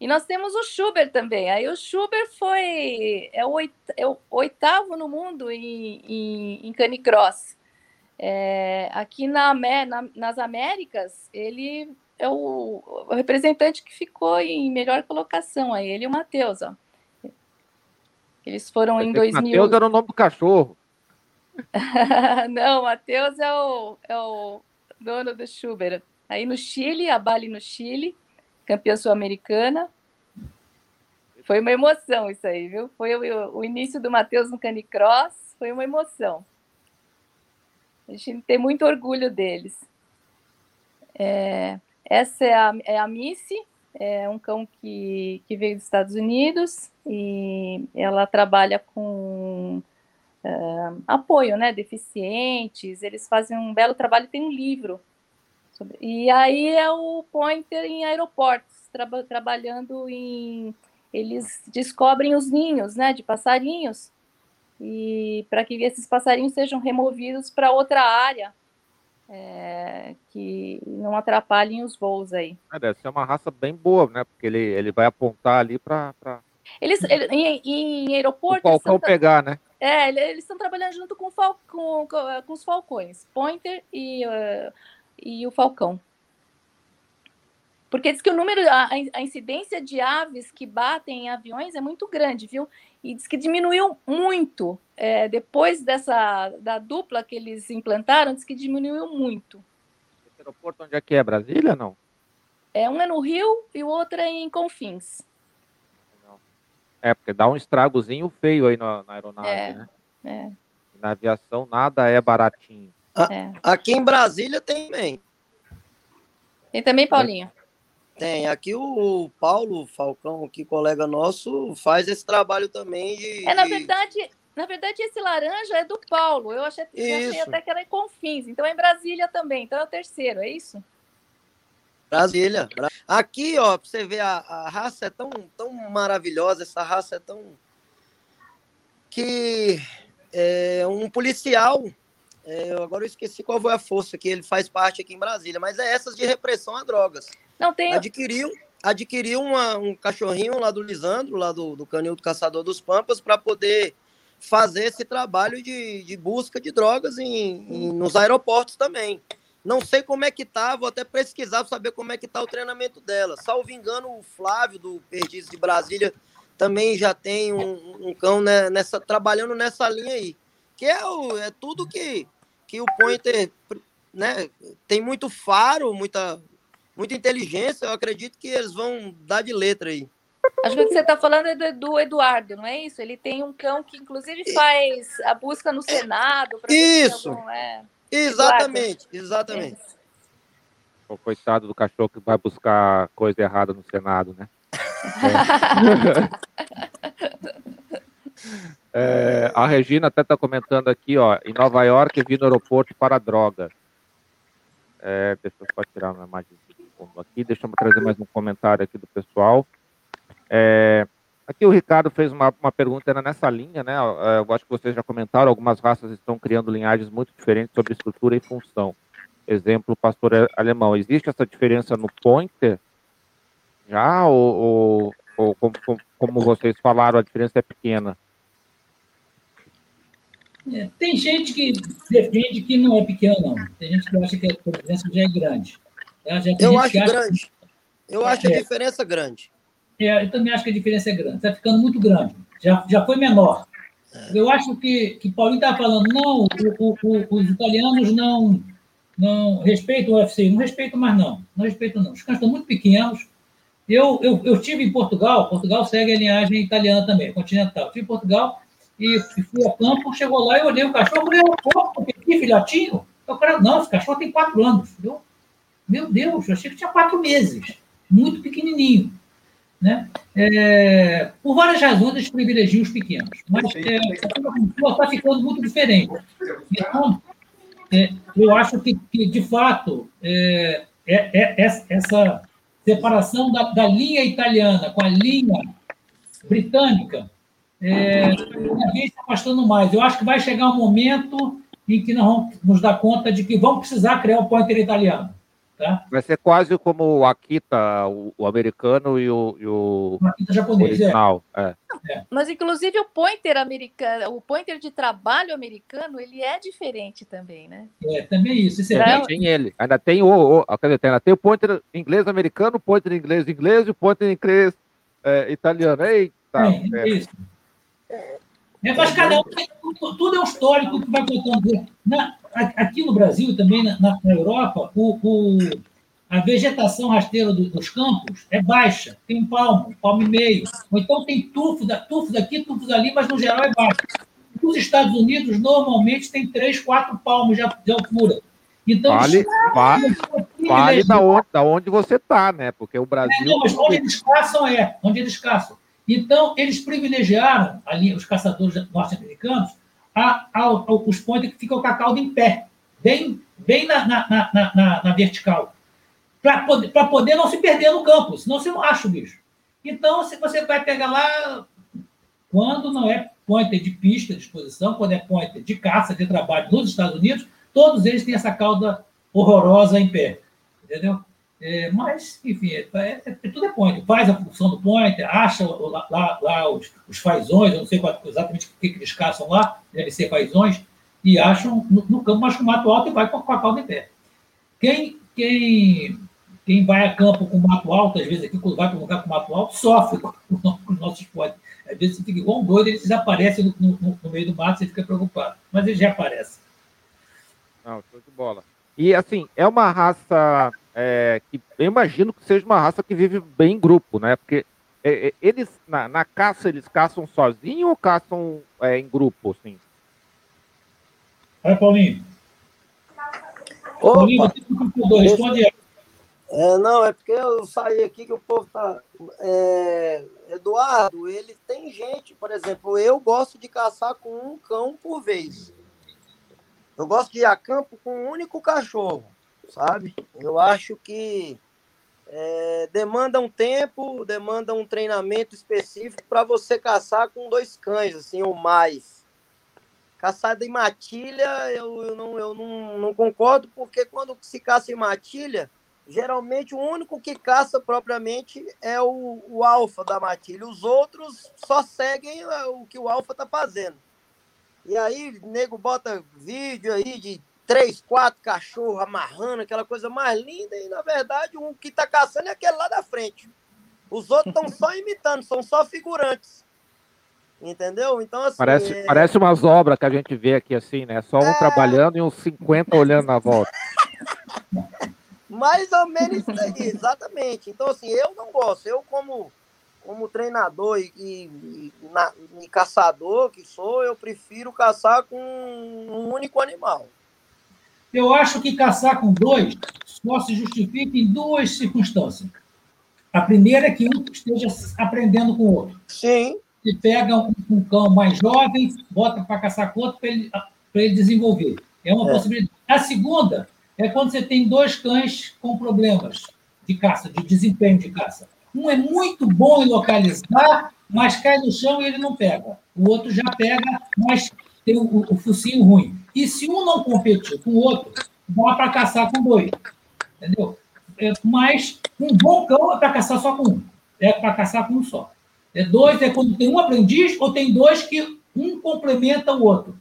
E nós temos o Schubert também. Aí o Schubert foi é o, é o oitavo no mundo em, em, em canicross. É, aqui na, na, nas Américas, ele é o, o, representante que ficou em melhor colocação. Aí ele e o Matheus, ó. Eles foram em 2000. Matheus era o nome do cachorro. (laughs) Não, Matheus é o, é o dono do Schubert. Aí no Chile, a Bali no Chile, campeã sul-americana. Foi uma emoção isso aí, viu? Foi o, o início do Matheus no Canicross, foi uma emoção. A gente tem muito orgulho deles. É, essa é a, é a Missy, é um cão que, que veio dos Estados Unidos e ela trabalha com uh, apoio, né, deficientes, eles fazem um belo trabalho, tem um livro. Sobre, e aí é o Pointer em aeroportos, tra, trabalhando em... Eles descobrem os ninhos, né, de passarinhos, e para que esses passarinhos sejam removidos para outra área, é, que não atrapalhem os voos aí. É, deve ser uma raça bem boa, né? Porque ele, ele vai apontar ali para. Pra... Eles, ele, em, em aeroporto. O falcão pegar, né? É, eles estão trabalhando junto com, fal, com, com, com, os falcões, Pointer e, uh, e o falcão. Porque diz que o número, a, a incidência de aves que batem em aviões é muito grande, viu? E diz que diminuiu muito é, depois dessa da dupla que eles implantaram, diz que diminuiu muito. Esse aeroporto onde é que é? Brasília, não? É, um é no Rio e o outro é em Confins. É, porque dá um estragozinho feio aí na, na aeronave, é, né? É. Na aviação nada é baratinho. é. Aqui em Brasília tem também. Tem também, Paulinho? Tem. Aqui o Paulo Falcão, que colega nosso, faz esse trabalho também de. É, na verdade, na verdade, esse laranja é do Paulo. Eu achei, achei até que era em Confins. Então é em Brasília também. Então é o terceiro, é isso? Brasília. Aqui, ó, pra você ver, a, a raça é tão, tão maravilhosa, essa raça é tão. Que é, um policial, é, agora eu esqueci qual foi a força que ele faz parte aqui em Brasília, mas é essas de repressão a drogas. Não tem. Adquiriu, adquiriu uma, um cachorrinho lá do Lisandro, lá do, do Canil do Caçador dos Pampas, para poder fazer esse trabalho de, de busca de drogas em, em, nos aeroportos também. Não sei como é que tá, vou até pesquisar para saber como é que tá o treinamento dela. Salvo engano, o Flávio do Perdiz de Brasília também já tem um, um cão né, nessa, trabalhando nessa linha aí. Que é, o, é tudo que, que o Pointer né, tem muito faro, muita, muita inteligência. Eu acredito que eles vão dar de letra aí. Acho que o que você está falando é do Eduardo, não é isso? Ele tem um cão que, inclusive, faz a busca no Senado. Isso! Algum, é... Exatamente, Eduardo. exatamente. É o coitado do cachorro que vai buscar coisa errada no Senado, né? (laughs) É. é, a Regina até está comentando aqui, ó, em Nova York vi no aeroporto para droga. É, deixa eu só tirar uma imagem aqui, deixa eu trazer mais um comentário aqui do pessoal. É, aqui o Ricardo fez uma, uma pergunta era nessa linha, né? É, eu acho que vocês já comentaram, algumas raças estão criando linhagens muito diferentes sobre estrutura e função. Exemplo, pastor alemão. Existe essa diferença no pointer? Já? Ou, ou, ou como, como, vocês falaram, a diferença é pequena? É, tem gente que defende que não é pequena, não. Tem gente que acha que a diferença já é grande. Já eu acho grande. Eu acho é. a diferença grande. É, eu também acho que a diferença é grande. Está ficando muito grande. Já, já foi menor. É. Eu acho que, que Paulinho estava falando, não, o, o, o, os italianos não não respeito o UFC, não respeito mais não, não respeito não. Os cães estão muito pequenos. Eu, eu, eu estive em Portugal, Portugal segue a linhagem italiana também, continental. Estive em Portugal e, fui a campo, chegou lá e olhei o cachorro, falei, oh, que filhotinho? Eu falei, não, esse cachorro tem quatro anos. Eu, meu Deus, eu achei que tinha quatro meses, muito pequenininho. Né? É, por várias razões, eles privilegiam os pequenos, mas é, está ficando muito diferente. Então, é, eu acho que, que de fato, é, é, é essa separação da, da, linha italiana com a linha britânica é, cada vez se afastando mais. Eu acho que vai chegar um momento em que nós vamos nos dar conta de que vamos precisar criar um pointer italiano. Tá? Vai ser quase como o Akita, o, o americano e o, e o, o Akita japonês, é. original. É. É. Mas inclusive o pointer americano, o pointer de trabalho americano, ele é diferente também, né? É, também isso. Esse é, tem ele. Ainda tem o, o dizer, ainda tem o pointer inglês americano, o pointer inglês inglês e o pointer inglês é, italiano. Eita! É, é. isso. É, mas cada um tudo, é um histórico que vai contando. Na, aqui no Brasil, também na, na Europa, o, o, a vegetação rasteira do, dos campos é baixa, tem um palmo, um palmo e meio. Ou então tem tufos, tufos aqui, tufos ali, mas no geral é baixo. Nos Estados Unidos, normalmente tem três, quatro palmos de, de altura. Então, vale, vale, vale da, onde, da onde você está, né? Porque o Brasil. É, não, mas onde eles caçam é, onde eles caçam. Então, eles privilegiaram ali os caçadores norte-americanos os pontos que ficam com a cauda em pé, bem, bem na, na, na, na, na vertical, para poder, poder não se perder no campo, senão você não acha o bicho. Então, se você vai pegar lá, quando não é pointer de pista de exposição, quando é pointer de caça, de trabalho nos Estados Unidos, todos eles têm essa cauda horrorosa em pé, entendeu? É, mas, enfim, é, é, é, tudo é pointer. Faz a função do pointer, acha lá, lá, lá os, os, fazões, eu não sei qual, exatamente o que, eles caçam lá, deve ser fazões, e acham no, no campo, mas com mato alto e vai com, com a cauda em pé. Quem, quem, quem vai a campo com mato alto, às vezes aqui, quando vai para um lugar com mato alto, sofre com, com os nossos. Às vezes você fica igual um doido, eles desaparecem no, no, no meio do mato, você fica preocupado. Mas eles já aparecem. Não, show de bola. E assim, é uma raça é, que eu imagino que seja uma raça que vive bem em grupo, né? Porque é, é eles, na, na, caça, eles caçam sozinhos ou caçam é, em grupo, assim? Vai, Paulinho. Opa. Paulinho, responde aí. É, não, é porque eu saí aqui que o povo tá. É, Eduardo, ele tem gente, por exemplo, eu gosto de caçar com um cão por vez. Eu gosto de ir a campo com um único cachorro sabe? Eu acho que é, demanda um tempo, demanda um treinamento específico para você caçar com dois cães, assim, ou mais. Caçada em matilha, eu, eu, não, eu não, não concordo, porque quando se caça em matilha, geralmente o único que caça propriamente é o, o alfa da matilha. Os outros só seguem é, o que o alfa tá fazendo. E aí, nego bota vídeo aí de três, quatro cachorros amarrando, aquela coisa mais linda, e na verdade um que está caçando é aquele lá da frente. Os outros estão só imitando, são só figurantes. Entendeu? Então, assim. Parece, é... parece umas obras que a gente vê aqui, assim, né? Só um é... trabalhando e uns 50 olhando na volta. (laughs) Mais ou menos isso aí, exatamente. Então, assim, eu não gosto. Eu, como, como treinador e, e, na, e caçador que sou, eu prefiro caçar com um único animal. Eu acho que caçar com dois só se justifica em duas circunstâncias. A primeira é que um esteja aprendendo com o outro. Sim. Você pega um, um cão mais jovem, bota para caçar com outro para ele, ele desenvolver. É uma é. possibilidade. A segunda é quando você tem dois cães com problemas de caça, de desempenho de caça. Um é muito bom em localizar, mas cai no chão e ele não pega. O outro já pega, mas tem o, o focinho ruim. E se um não competir com o outro, dá para caçar com dois. Entendeu? É, mas um bom cão é para caçar só com um. É para caçar com um só. É dois é quando tem um aprendiz ou tem dois que um complementa o outro.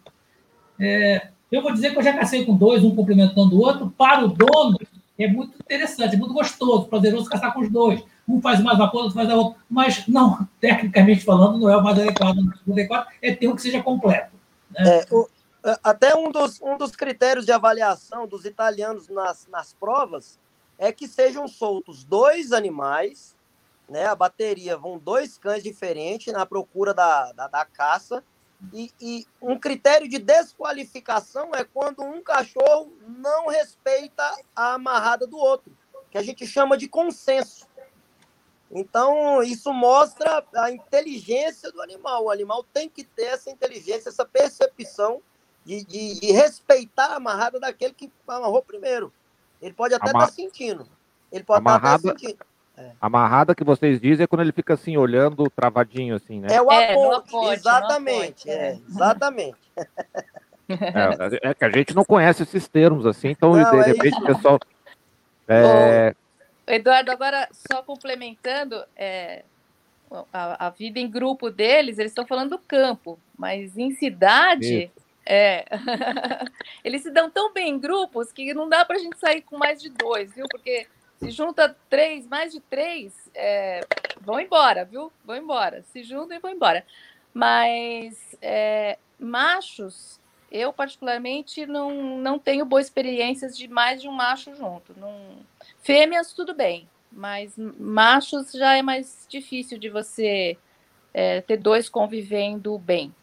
É, eu vou dizer que eu já cacei com dois, um complementando o outro. Para o dono, é muito interessante, é muito gostoso, prazeroso caçar com os dois. Um faz mais uma coisa, outro faz a outra. Mas, não, (laughs) tecnicamente falando, não é o mais adequado. O adequado é ter um que seja completo. Né? É, o, até um dos, um dos critérios de avaliação dos italianos nas, nas provas é que sejam soltos dois animais, né? A bateria vão dois cães diferentes na procura da, da, da caça e, e, um critério de desqualificação é quando um cachorro não respeita a amarrada do outro, que a gente chama de consenso. Então, isso mostra a inteligência do animal. O animal tem que ter essa inteligência, essa percepção de, de, de respeitar a amarrada daquele que amarrou primeiro. Ele pode até estar Amar... tá sentindo. Ele pode amarrada... estar tá sentindo é. Amarrada que vocês dizem é quando ele fica assim, olhando travadinho, assim, né? É o é, aponte, exatamente. É, é, exatamente. É, é, que a gente não conhece esses termos, assim, então não, de, repente o pessoal. É... Eduardo, agora só complementando, é, a, a, vida em grupo deles, eles estão falando do campo, mas em cidade. É. (laughs) Eles se dão tão bem em grupos que não dá para a gente sair com mais de dois, viu? Porque se junta três, mais de três, é, vão embora, viu? Vão embora. Se juntam e vão embora. Mas é, machos, eu particularmente não, não tenho boas experiências de mais de um macho junto. Não... Fêmeas, tudo bem. Mas machos já é mais difícil de você é, ter dois convivendo bem.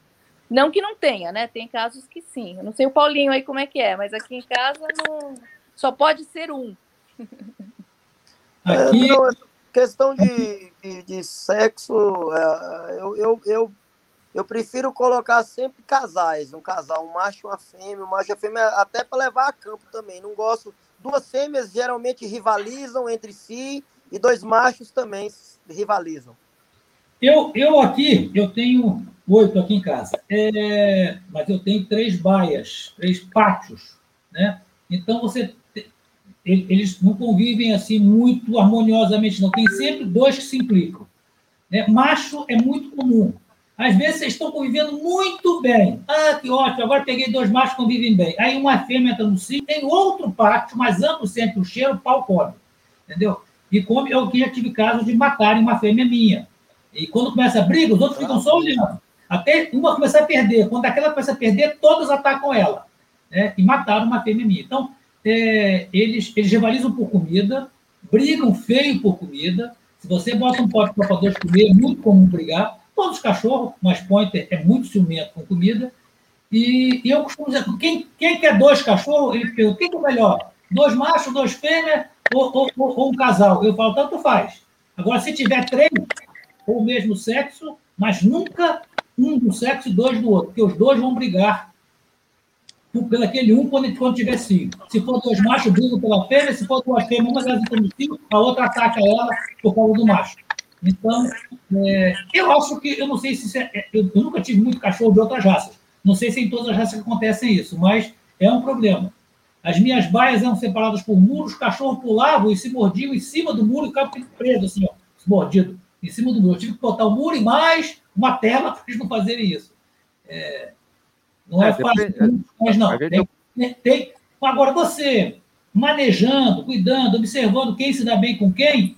Não que não tenha, né? Tem casos que sim. Eu não sei o Paulinho aí como é que é, mas aqui em casa não... só pode ser um. Aqui... É, não, questão de, de, de sexo, é, eu, eu, eu, eu, prefiro colocar sempre casais, um casal, um macho e uma fêmea, um macho e uma fêmea, até para levar a campo também. Não gosto. Duas fêmeas geralmente rivalizam entre si e dois machos também rivalizam. Eu, eu aqui, eu tenho oito aqui em casa, é, mas eu tenho três baias, três pátios, né? Então você eles não convivem assim muito harmoniosamente, não. Tem sempre dois que se implicam. Né? Macho é muito comum. Às vezes vocês estão convivendo muito bem. Ah, que ótimo, agora peguei dois machos que convivem bem. Aí uma fêmea entra no cio, tem outro pátio, mais amplo sempre o cheiro, o pau come. Entendeu? E come, eu que já tive casos de matarem uma fêmea minha. E quando começa a briga, os outros ficam só olhando. Até uma começar a perder. Quando aquela começa a perder, todos atacam ela. Né? E mataram uma fêmea minha. Então, é, eles, eles rivalizam por comida, brigam feio por comida. Se você bota um pote para dois comer, é muito comum brigar. Todos os cachorros, mas pointer é muito ciumento com comida. E, e, eu costumo dizer, quem, quem quer dois cachorros, ele pergunta, quem que é melhor? Dois machos, dois fêmeas ou, ou, ou, um casal? Eu falo, tanto faz. Agora, se tiver três, ou o mesmo sexo, mas nunca um do sexo e dois do outro, porque os dois vão brigar pelo aquele um quando, quando tiver cinco. Se for dois machos, brigam pela fêmea. Se for duas fêmeas, uma delas entra no cinco, a outra ataca ela por causa do macho. Então, é, eu acho que, eu não sei se é, é, eu, nunca tive muito cachorro de outras raças. Não sei se em todas as raças acontecem isso, mas é um problema. As minhas baias eram separadas por muros, os cachorros pulavam e se mordiam em cima do muro e ficavam preso, assim, ó, mordido, em cima do muro. Eu tive que botar o muro e mais uma tela (laughs) para eles não fazerem isso. É, não é, é fácil, mas não. Tem, tem, agora, você manejando, cuidando, observando quem se dá bem com quem,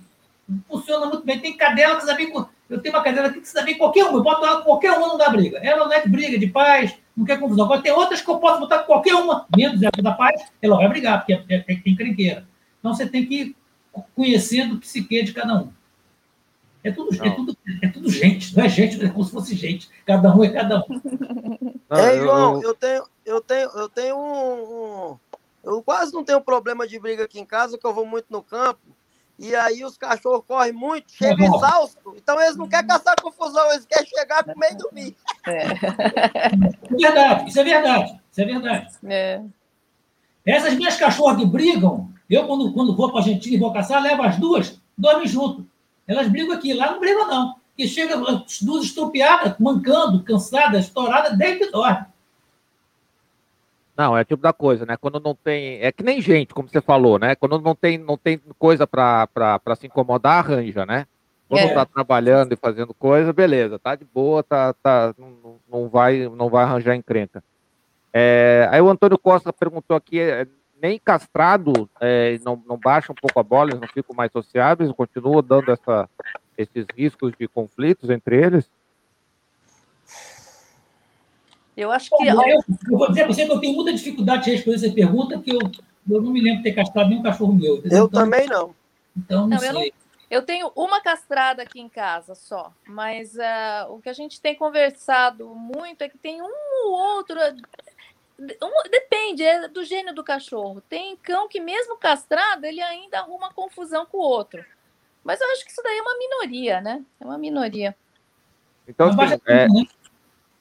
funciona muito bem. Tem cadela que se dá bem com. Eu tenho uma cadela que se dá bem com qualquer um, eu boto ela com qualquer um, não dá briga. Ela não é de briga de paz, não quer confusão. Agora tem outras que eu posso botar qualquer uma, menos essa da paz, ela vai brigar, porque é, é, tem crenqueira. Então você tem que ir conhecendo o psique de cada um. É tudo, é tudo, é tudo gente, não é gente, é como se fosse gente. Cada um é cada um. Não, é, João, eu, eu tenho, eu tenho, eu tenho um, um, Eu quase não tenho problema de briga aqui em casa, que eu vou muito no campo. E aí os cachorros correm muito, chegam é exaustos. Então eles não querem caçar confusão, eles querem chegar com meio dormir. É. (laughs) é verdade, isso é verdade. Isso é verdade. É. Essas minhas cachorras que brigam, eu quando, quando vou para a Argentina e vou caçar, levo as duas, dormem junto. Elas brigam aqui, lá não brigam não. E chega as duas estupiadas, mancando, cansadas, estouradas, desde que dorme. Não, é tipo da coisa, né? Quando não tem. É que nem gente, como você falou, né? Quando não tem, não tem coisa para se incomodar, arranja, né? Quando é. tá trabalhando e fazendo coisa, beleza, tá de boa, tá, tá, não, não, vai, não vai arranjar encrenca. É, aí o Antônio Costa perguntou aqui: é, nem castrado é, não, não baixa um pouco a bola, eles não ficam mais sociáveis, continuam dando essa, esses riscos de conflitos entre eles? Eu acho que. Eu, eu vou dizer para você que eu tenho muita dificuldade de responder essa pergunta, porque eu, eu não me lembro de ter castrado nenhum cachorro meu. Entendeu? Eu então, também não. Então, não, não sei. Eu, não, eu, tenho uma castrada aqui em casa só, mas uh, o que a gente tem conversado muito é que tem um ou outro. Um, depende, é do gênio do cachorro. Tem cão que, mesmo castrado, ele ainda arruma confusão com o outro. Mas eu acho que isso daí é uma minoria, né? É uma minoria. Então, assim, é?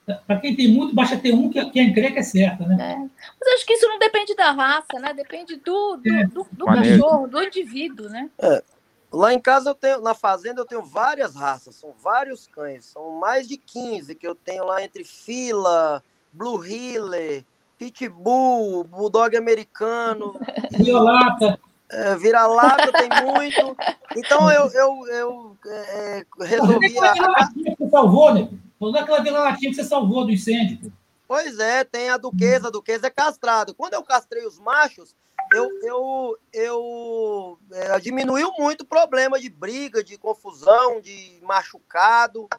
Para quem tem muito, basta ter um que, que a encrenca é certa, né? É. Mas acho que isso não depende da raça, né? Depende do, do, é. do, do cachorro, do indivíduo, né? É. Lá em casa eu tenho, na fazenda eu tenho várias raças, são vários cães, são mais de 15 que eu tenho lá entre fila, blue heeler, pitbull, bulldog americano, (laughs) vira-lata, é, vira-lata tem muito. Então eu, eu, eu é, resolvi. A... Você salvou, né? Toda aquela vira-latinha que você salvou do incêndio. Pois é, tem a duquesa, a duquesa é castrado. Quando eu castrei os machos, eu, eu, eu é, diminuiu muito o problema de briga, de confusão, de machucado.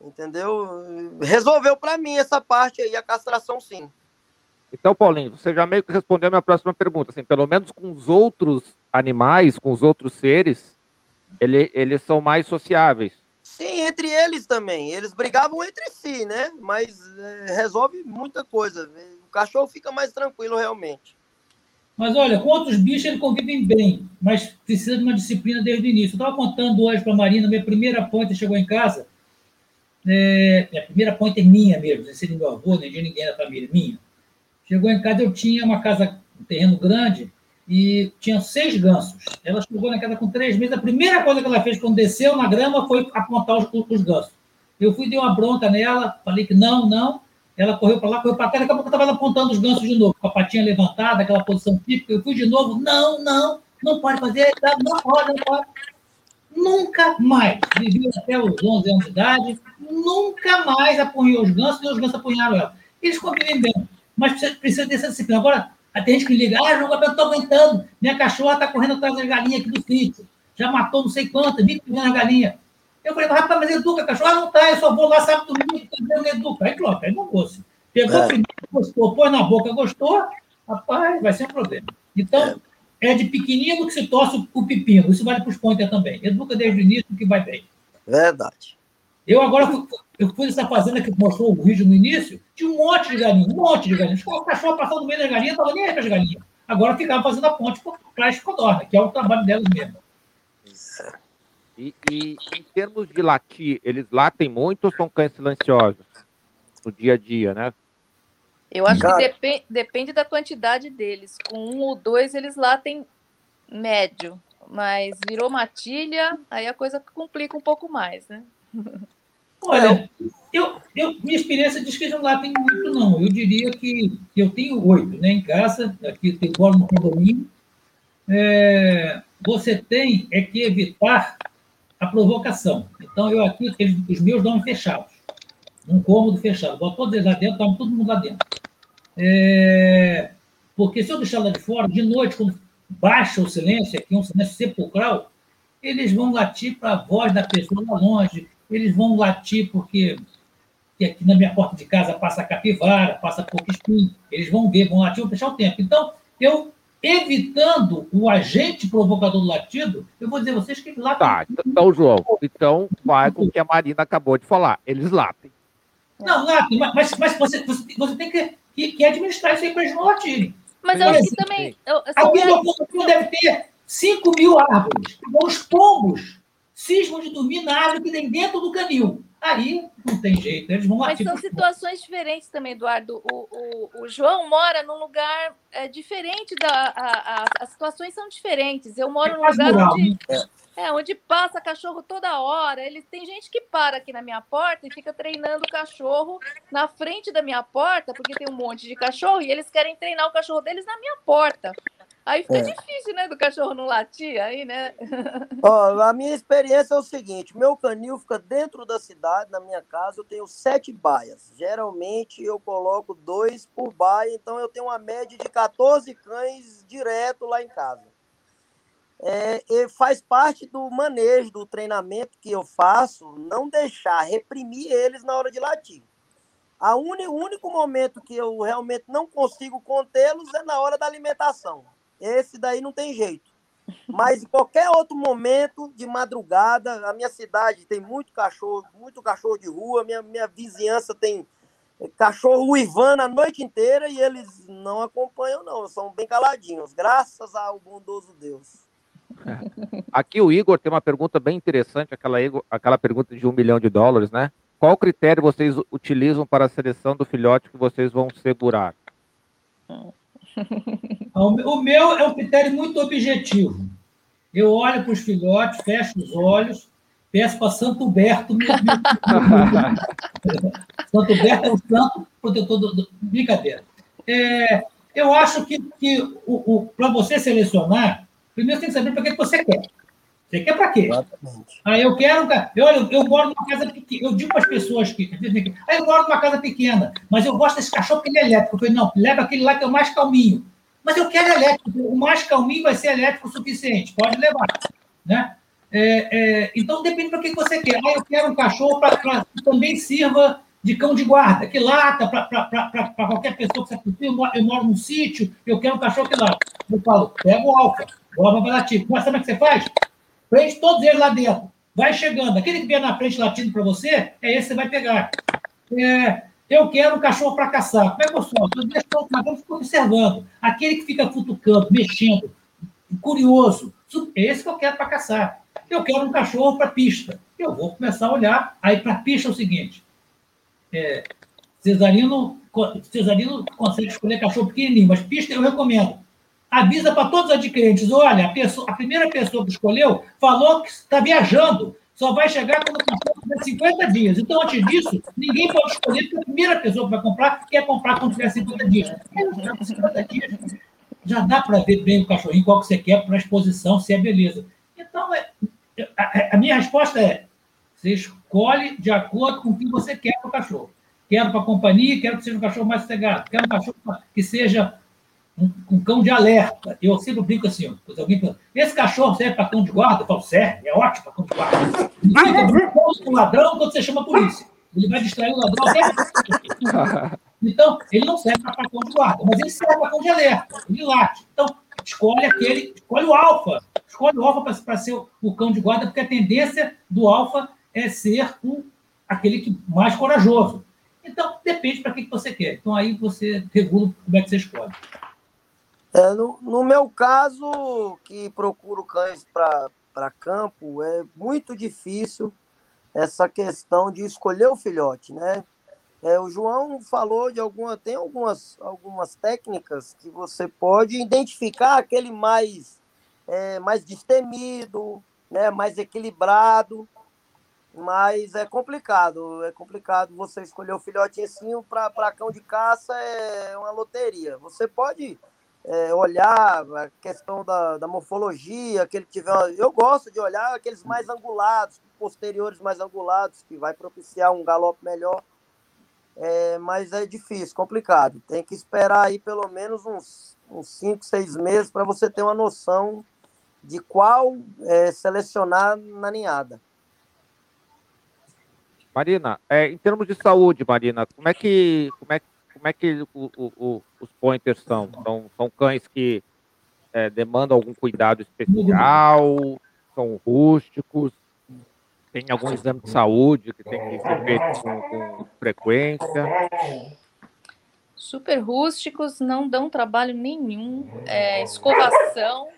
Entendeu? Resolveu para mim essa parte aí, a castração sim. Então, Paulinho, você já meio que respondeu a minha próxima pergunta. Assim, pelo menos com os outros animais, com os outros seres, ele, eles são mais sociáveis. Sim, entre eles também. Eles brigavam entre si, né? Mas é, resolve muita coisa. O cachorro fica mais tranquilo realmente. Mas olha, com outros bichos eles convivem bem, mas precisa de uma disciplina desde o início. Eu estava contando hoje para a Marina, minha primeira ponte chegou em casa. É, a primeira ponte é minha mesmo, não sei se meu avô, nem de ninguém da família, minha. Chegou em casa, eu tinha uma casa, um terreno grande, e tinha seis gansos. Ela chegou na casa com três meses. A primeira coisa que ela fez quando desceu na grama foi apontar os, os gansos. Eu fui, dei uma bronca nela, falei que não, não. Ela correu para lá, correu para cá, daqui a pouco estava apontando os gansos de novo, com a patinha levantada, aquela posição típica. Eu fui de novo, não, não, não pode fazer, não pode, não pode. Nunca mais, vivi até os 11 anos de idade, nunca mais apunhou os gansos e os gansos apunharam ela. Eles convivem bem, mas precisa, precisa dessa disciplina. Agora, tem gente que liga, ah, João Gabriel, não estou aguentando, minha cachorra está correndo atrás das galinhas aqui do sítio, já matou não sei quantas, 20 milhões de galinhas. Eu falei, rapaz, mas educa a cachorra, ah, não tá, eu só vou lá sábado domingo, não educa. Aí, pronto, aí não fosse. Pegou é. primeiro, gostou, pôs na boca, gostou, rapaz, vai ser um problema. Então, é, é de pequenino que se torce o pepino, isso vale para os pointer também. Educa desde o início que vai bem. Verdade. Eu agora eu fui nessa fazenda que mostrou o vídeo no início, tinha um monte de galinha, um monte de galinha. O cachorro passando no meio das galinhas, estava nem aí para as galinhas. Agora ficava fazendo a ponte para as codornas, que é o trabalho delas mesmo. E, e, em termos de latir, eles latem muito ou são cães silenciosos no dia a dia, né? Eu acho que depend, depende da quantidade deles. Com um ou dois, eles latem médio. Mas virou matilha, aí a coisa complica um pouco mais, né? (laughs) Olha, eu, eu, minha experiência diz que não lá tem muito, não. Eu diria que, eu tenho oito né, em casa, aqui eu moro no condomínio. É, você tem é que evitar a provocação. Então, eu aqui, eles, os meus dão fechados, um cômodo fechado. Boto todos eles lá dentro, estão todo mundo lá dentro. É, porque se eu deixar lá de fora, de noite, quando baixa o silêncio, aqui é um silêncio sepulcral, eles vão latir para a voz da pessoa lá longe, eles vão latir porque que aqui na minha porta de casa passa capivara, passa pouco espinho, eles vão ver, vão latir, vão fechar o tempo. Então, eu evitando o agente provocador do latido, eu vou dizer a vocês que eles latem. Tá, então, João, então vai com o que a Marina acabou de falar. Eles latem. Não, latem, mas, mas você, você, você tem que, que, que, administrar isso aí para eles não latirem. Mas eu acho que também. Eu, Aqui no deve ter 5 mil árvores. Os pombos cismam de dormir na árvore que tem dentro do canil. Aí não tem jeito, eles vão Mas são situações diferentes também, Eduardo. O, o, o João mora num lugar é, diferente da. A, a, as situações são diferentes. Eu moro é num lugar rural, onde. Né? É, onde passa cachorro toda hora. Ele, tem gente que para aqui na minha porta e fica treinando o cachorro na frente da minha porta, porque tem um monte de cachorro, e eles querem treinar o cachorro deles na minha porta. Aí fica é. difícil, né, do cachorro não latir aí, né? Ó, a minha experiência é o seguinte: meu canil fica dentro da cidade, na minha casa, eu tenho sete baias. Geralmente eu coloco dois por baia, então eu tenho uma média de 14 cães direto lá em casa. É, faz parte do manejo, do treinamento que eu faço, não deixar reprimir eles na hora de latir. O único momento que eu realmente não consigo contê-los é na hora da alimentação. Esse daí não tem jeito. Mas em qualquer outro momento de madrugada, a minha cidade tem muito cachorro, muito cachorro de rua, minha, minha vizinhança tem cachorro uivando a noite inteira e eles não acompanham, não, são bem caladinhos, graças ao bondoso Deus. Aqui o Igor tem uma pergunta bem interessante, aquela, aquela pergunta de um milhão de dólares, né? Qual critério vocês utilizam para a seleção do filhote que vocês vão segurar? (laughs) O meu é um critério muito objetivo. Eu olho para os filhotes, fecho os olhos, peço para Santo Berto. Me... (laughs) Santo Berto é o santo protetor do. do... Brincadeira. É, eu acho que, que o, o para você selecionar, primeiro você tem que saber para que você quer. Você quer para quê? Exatamente. Ah, eu quero. Eu, eu, eu moro numa casa pequena. Eu digo para as pessoas que. Ah, eu moro numa casa pequena, mas eu gosto desse cachorro porque ele é elétrico. Eu falei, não, leva aquele lá que é o mais calminho. Mas eu quero elétrico. O mais calminho vai ser elétrico o suficiente. Pode levar. Né? É, é, então depende para que você quer. Ah, eu quero um cachorro para que também sirva de cão de guarda, que lata para qualquer pessoa que você. Eu, eu moro num sítio, eu quero um cachorro que lata. Eu falo, pega o alfa, o alfa vai latir. Mas sabe o que você faz? Prende todos eles lá dentro. Vai chegando. Aquele que vier na frente latindo para você, é esse que você vai pegar. É, eu quero um cachorro para caçar. Como é que eu sou? Deixo o cachorro observando. Aquele que fica futucando, mexendo, curioso. É esse que eu quero para caçar. Eu quero um cachorro para pista. Eu vou começar a olhar. Aí, para pista é o seguinte: é, Cesarino, Cesarino consegue escolher cachorro pequenininho, mas pista eu recomendo avisa para todos os adquirentes: olha, a, pessoa, a primeira pessoa que escolheu falou que está viajando, só vai chegar quando tiver 50 dias. Então, antes disso, ninguém pode escolher, porque a primeira pessoa que vai comprar quer comprar quando tiver 50 dias. 50 dias. Já dá para ver bem o cachorrinho, qual que você quer para a exposição, se é beleza. Então, é, a, a minha resposta é: você escolhe de acordo com o que você quer para o cachorro. Quero para a companhia, quero que seja um cachorro mais sossegado, quero um cachorro que seja um, um, cão de alerta. Eu sempre brinco assim, ó, alguém pergunta, esse cachorro serve para cão de guarda? Eu falo, serve, é ótimo para cão de guarda. Ele fica com o ladrão quando você chama a polícia. Ele vai distrair o ladrão. (laughs) Então, ele não serve para cão de guarda, mas ele serve para cão de alerta, ele late. Então, escolhe aquele, escolhe o alfa. Escolhe o alfa para ser o, o, cão de guarda, porque a tendência do alfa é ser o, aquele que, mais corajoso. Então, depende para que, que você quer. Então, aí você regula como é que você escolhe. É, no, no, meu caso, que procuro cães para campo, é muito difícil essa questão de escolher o filhote, né? É, o João falou de alguma, tem algumas, algumas técnicas que você pode identificar aquele mais, é, mais destemido, né, mais equilibrado, mas é complicado, é complicado você escolher o filhotinho para cão de caça, é uma loteria. Você pode é, olhar a questão da, da morfologia, que ele tiver. Eu gosto de olhar aqueles mais angulados, posteriores mais angulados, que vai propiciar um galope melhor. É, mas é difícil, complicado. Tem que esperar aí pelo menos uns, uns cinco, seis meses para você ter uma noção de qual é, selecionar na ninhada. Marina, é, em termos de saúde, Marina, como é que, como é, como é que o, o, os pointers são? São, são cães que é, demandam algum cuidado especial? São rústicos? Tem algum exame de saúde que tem que ser feito com, com frequência? Super rústicos, não dão trabalho nenhum. É, escovação.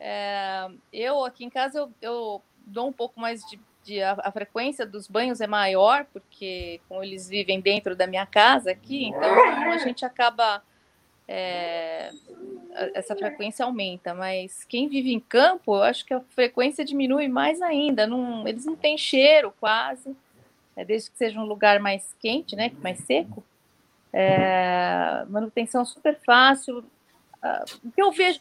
É, eu aqui em casa eu, eu, dou um pouco mais de, de a, a, frequência dos banhos é maior porque como eles vivem dentro da minha casa aqui, então a gente acaba é, essa frequência aumenta, mas quem vive em campo, eu acho que a frequência diminui mais ainda. Não, eles não têm cheiro quase, é, desde que seja um lugar mais quente, né, mais seco. É, manutenção super fácil. Uh, o que eu vejo,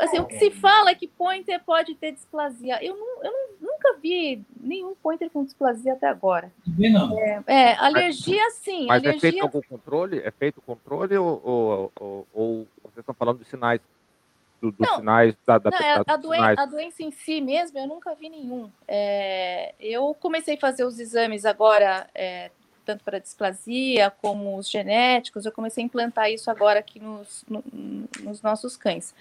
assim, o que se fala é que pointer pode ter displasia. Eu, não, eu não, nunca vi nenhum pointer com displasia até agora. Não. É, é alergia sim. Mas alergia... é feito algum controle? É feito controle ou, ou, ou, ou vocês estão falando dos sinais? Do, dos não, sinais da, da, não, é a, doen sinais. a, doença em si mesmo, eu nunca vi nenhum. É, eu comecei a fazer os exames agora, é, tanto para displasia como os genéticos, eu comecei a implantar isso agora aqui nos, no, nos nossos cães.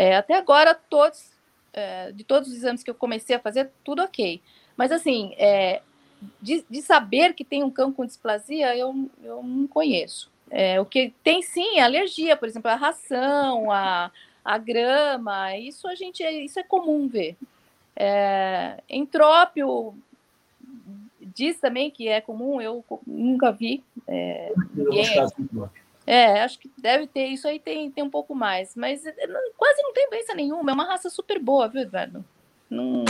É, até agora, todos, é, de todos os exames que eu comecei a fazer, tudo ok. Mas, assim, é, de, de, saber que tem um cão com displasia, eu, eu não conheço. É, o que tem sim é alergia, por exemplo, a ração, a, a grama, isso a gente isso é comum ver. É, entrópio diz também que é comum, eu nunca vi. É, ninguém, é, acho que deve ter, isso aí tem, tem um pouco mais, mas eh, quase não tem doença nenhuma, é uma raça super boa, viu, Eduardo? Não...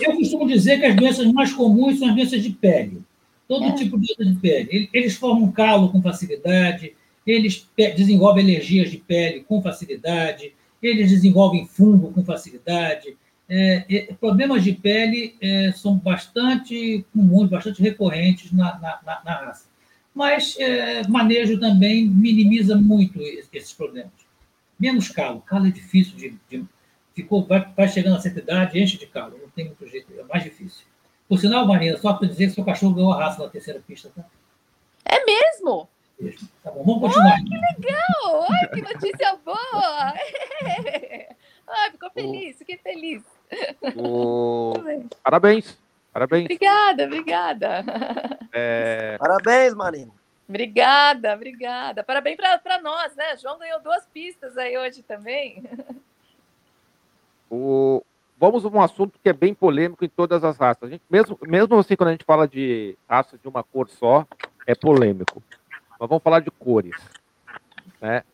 Eu costumo dizer que as doenças mais comuns são as doenças de pele. Todo é. tipo de doença de pele. Eles formam calo com facilidade, eles desenvolvem alergias de pele com facilidade, eles desenvolvem fungo com facilidade. É, é, problemas de pele é, são bastante comuns, bastante recorrentes na, na, na, na raça mas é, manejo também minimiza muito esses problemas. Menos calo. Calo é difícil de. de ficou, vai, vai, chegando a certa idade, enche de calo. Não tem muito jeito, é mais difícil. Por sinal, Marina, só para dizer que seu cachorro ganhou a raça na terceira pista, tá? É mesmo? Tá bom, vamos continuar. Oh, que legal! Ai, que notícia boa! (laughs) Ai, ficou feliz, fiquei feliz. O... (laughs) Parabéns! Parabéns. Obrigada, obrigada. É... Parabéns, Marina. Obrigada, obrigada. Parabéns para nós, né? João ganhou duas pistas aí hoje também. O... Vamos a um assunto que é bem polêmico em todas as raças. A gente, mesmo, mesmo assim, quando a gente fala de raças de uma cor só, é polêmico. Mas vamos falar de cores. Né?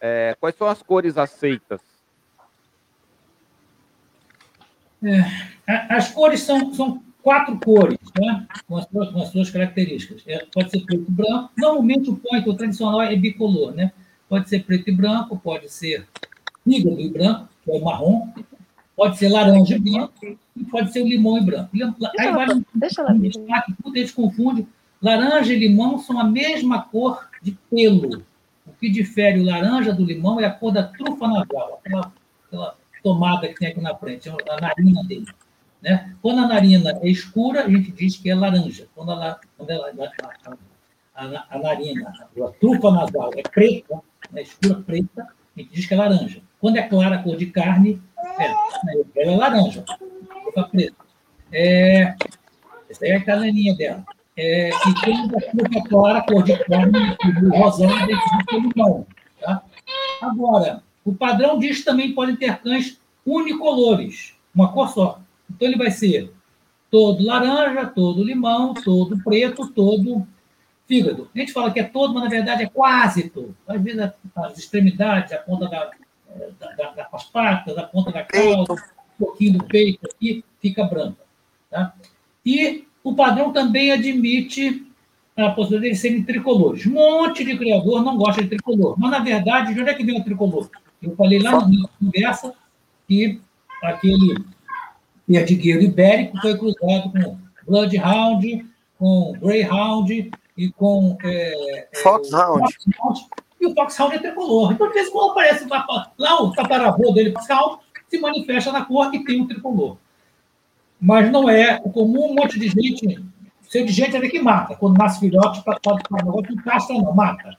É, quais são as cores aceitas? É, as cores são, são quatro cores, né? com, as suas, com as suas características. É, pode ser preto e branco. Normalmente o point o tradicional é bicolor, né? Pode ser preto e branco, pode ser fígado e branco, que é o marrom, pode ser laranja e branco, e pode ser o limão e branco. Aí um, deixa um destaque, tudo eles confundem. Laranja e limão são a mesma cor de pelo. O que difere o laranja do limão é a cor da trufa nasal, aquela, aquela tomada que tem aqui na frente, é a narina dele. Né? Quando a narina é escura, a gente diz que é laranja. Quando a, quando a, a, a, narina, a trufa nasal é preta, né? escura preta, a gente diz que é laranja. Quando é clara, cor de carne, é, ela é laranja, preta. É, essa aí é a cananinha dela. É, e quando a trufa é clara, cor de carne, o rosão, a é limão. Tá? Agora, o padrão diz que também podem ter cães unicolores, uma cor só. Então, ele vai ser todo laranja, todo limão, todo preto, todo fígado. A gente fala que é todo, mas na verdade é quase todo. Às vezes as extremidades, a ponta da, da, da, das patas, a ponta da cauda, um pouquinho do peito aqui, fica branca. Tá? E o padrão também admite a possibilidade de serem tricolores. Um monte de criador não gosta de tricolor. Mas, na verdade, de onde é que vem o tricolor? Eu falei lá na conversa que aquele perdigueiro ibérico foi cruzado com Bloodhound, com Greyhound e com. É, é Foxhound. E o Foxhound é tricolor. Então, de vez em quando aparece lá o tataravô dele, Foxhound, se manifesta na cor e tem um tricolor. Mas não é o comum, um monte de gente Seu de gente é que mata. Quando nasce filhote, pode ficar negócio, não casta, não, mata.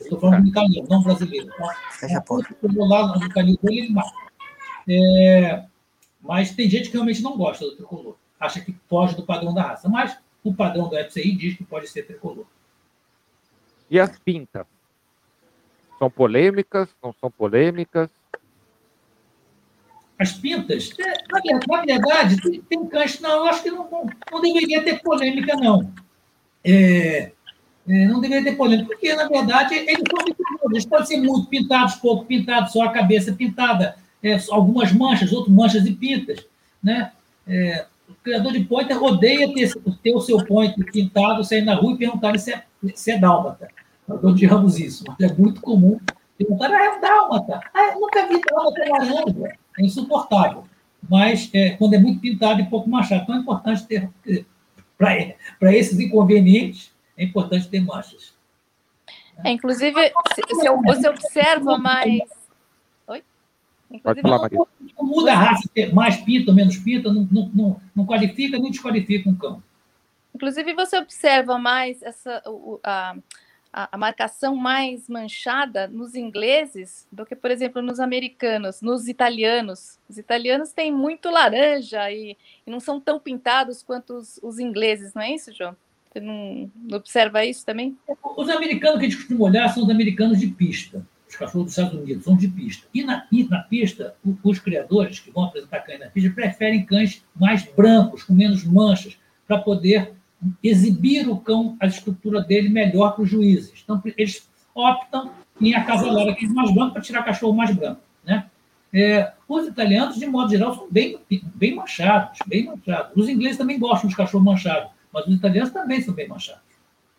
Estou falando de italiano, não brasileiro. Tá? Fecha a porta. Eu lá no canil dele, ele mata. É, mas tem gente que realmente não gosta do tricolor. Acha que foge do padrão da raça. Mas o padrão do FCI diz que pode ser tricolor. E as pintas? São polêmicas? Não são polêmicas? As pintas? Na, verdade, tem, tem cães. Não, eu acho que não, não deveria ter polêmica, não. É, é, não deveria ter polêmica, porque, na verdade, eles são pintadores. Eles podem ser muito pintados, pouco pintados, só a cabeça pintada, é, algumas manchas, outras manchas e pintas. Né? É, o criador de pointer odeia ter, ter o seu pointer pintado, sair na rua e perguntar se é, se é dálmata. Nós odiamos isso, mas é muito comum perguntar, ah, é um dálmata. Ah, eu nunca vi dálmata laranja. É insuportável. Mas é, quando é muito pintado e pouco machado, então é importante ter, para esses inconvenientes, é importante ter manchas. É, inclusive, se, se você observa mais. Inclusive, falar, não, não, muda a raça, ter mais pinta ou menos pinta, não, não, não, não qualifica nem desqualifica um cão. Inclusive, você observa mais essa, a, a, a, marcação mais manchada nos ingleses do que, por exemplo, nos americanos, nos italianos. Os italianos têm muito laranja e, e não são tão pintados quanto os, os ingleses, não é isso, João? Você não, observa isso também? Os americanos que a gente costuma olhar são os americanos de pista. Os cachorros dos Estados Unidos são de pista. E na, e na pista, os criadores que vão apresentar cães na pista preferem cães mais brancos, com menos manchas, para poder exibir o cão, a estrutura dele melhor para os juízes. Então, eles optam em acasalar aqueles mais brancos para tirar cachorro mais branco. Né? É, os italianos, de modo geral, são bem, bem manchados, bem manchados. Os ingleses também gostam de cachorro manchado, mas os italianos também são bem manchados.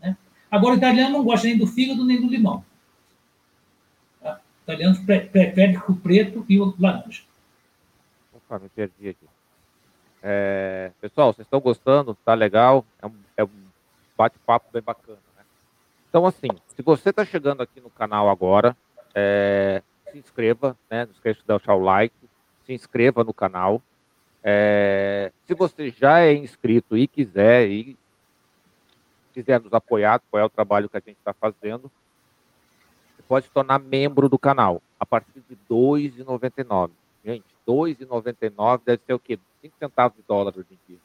Né? Agora, o italiano não gosta nem do fígado nem do limão. Os italianos pre preferem o preto e o laranja. Opa, me perdi aqui. É, pessoal, vocês estão gostando? Tá legal? É um, é um bate-papo bem bacana, né? Então, assim, se você está chegando aqui no canal agora, é, se inscreva, né? Não esqueça de deixar o like, se inscreva no canal. É, se você já é inscrito e quiser e quiser nos apoiar, apoiar o trabalho que a gente está fazendo, pode se tornar membro do canal a partir de R$ 2,99. Gente, 2,99 deve ser o quê? 5 centavos de dólar hoje em dia.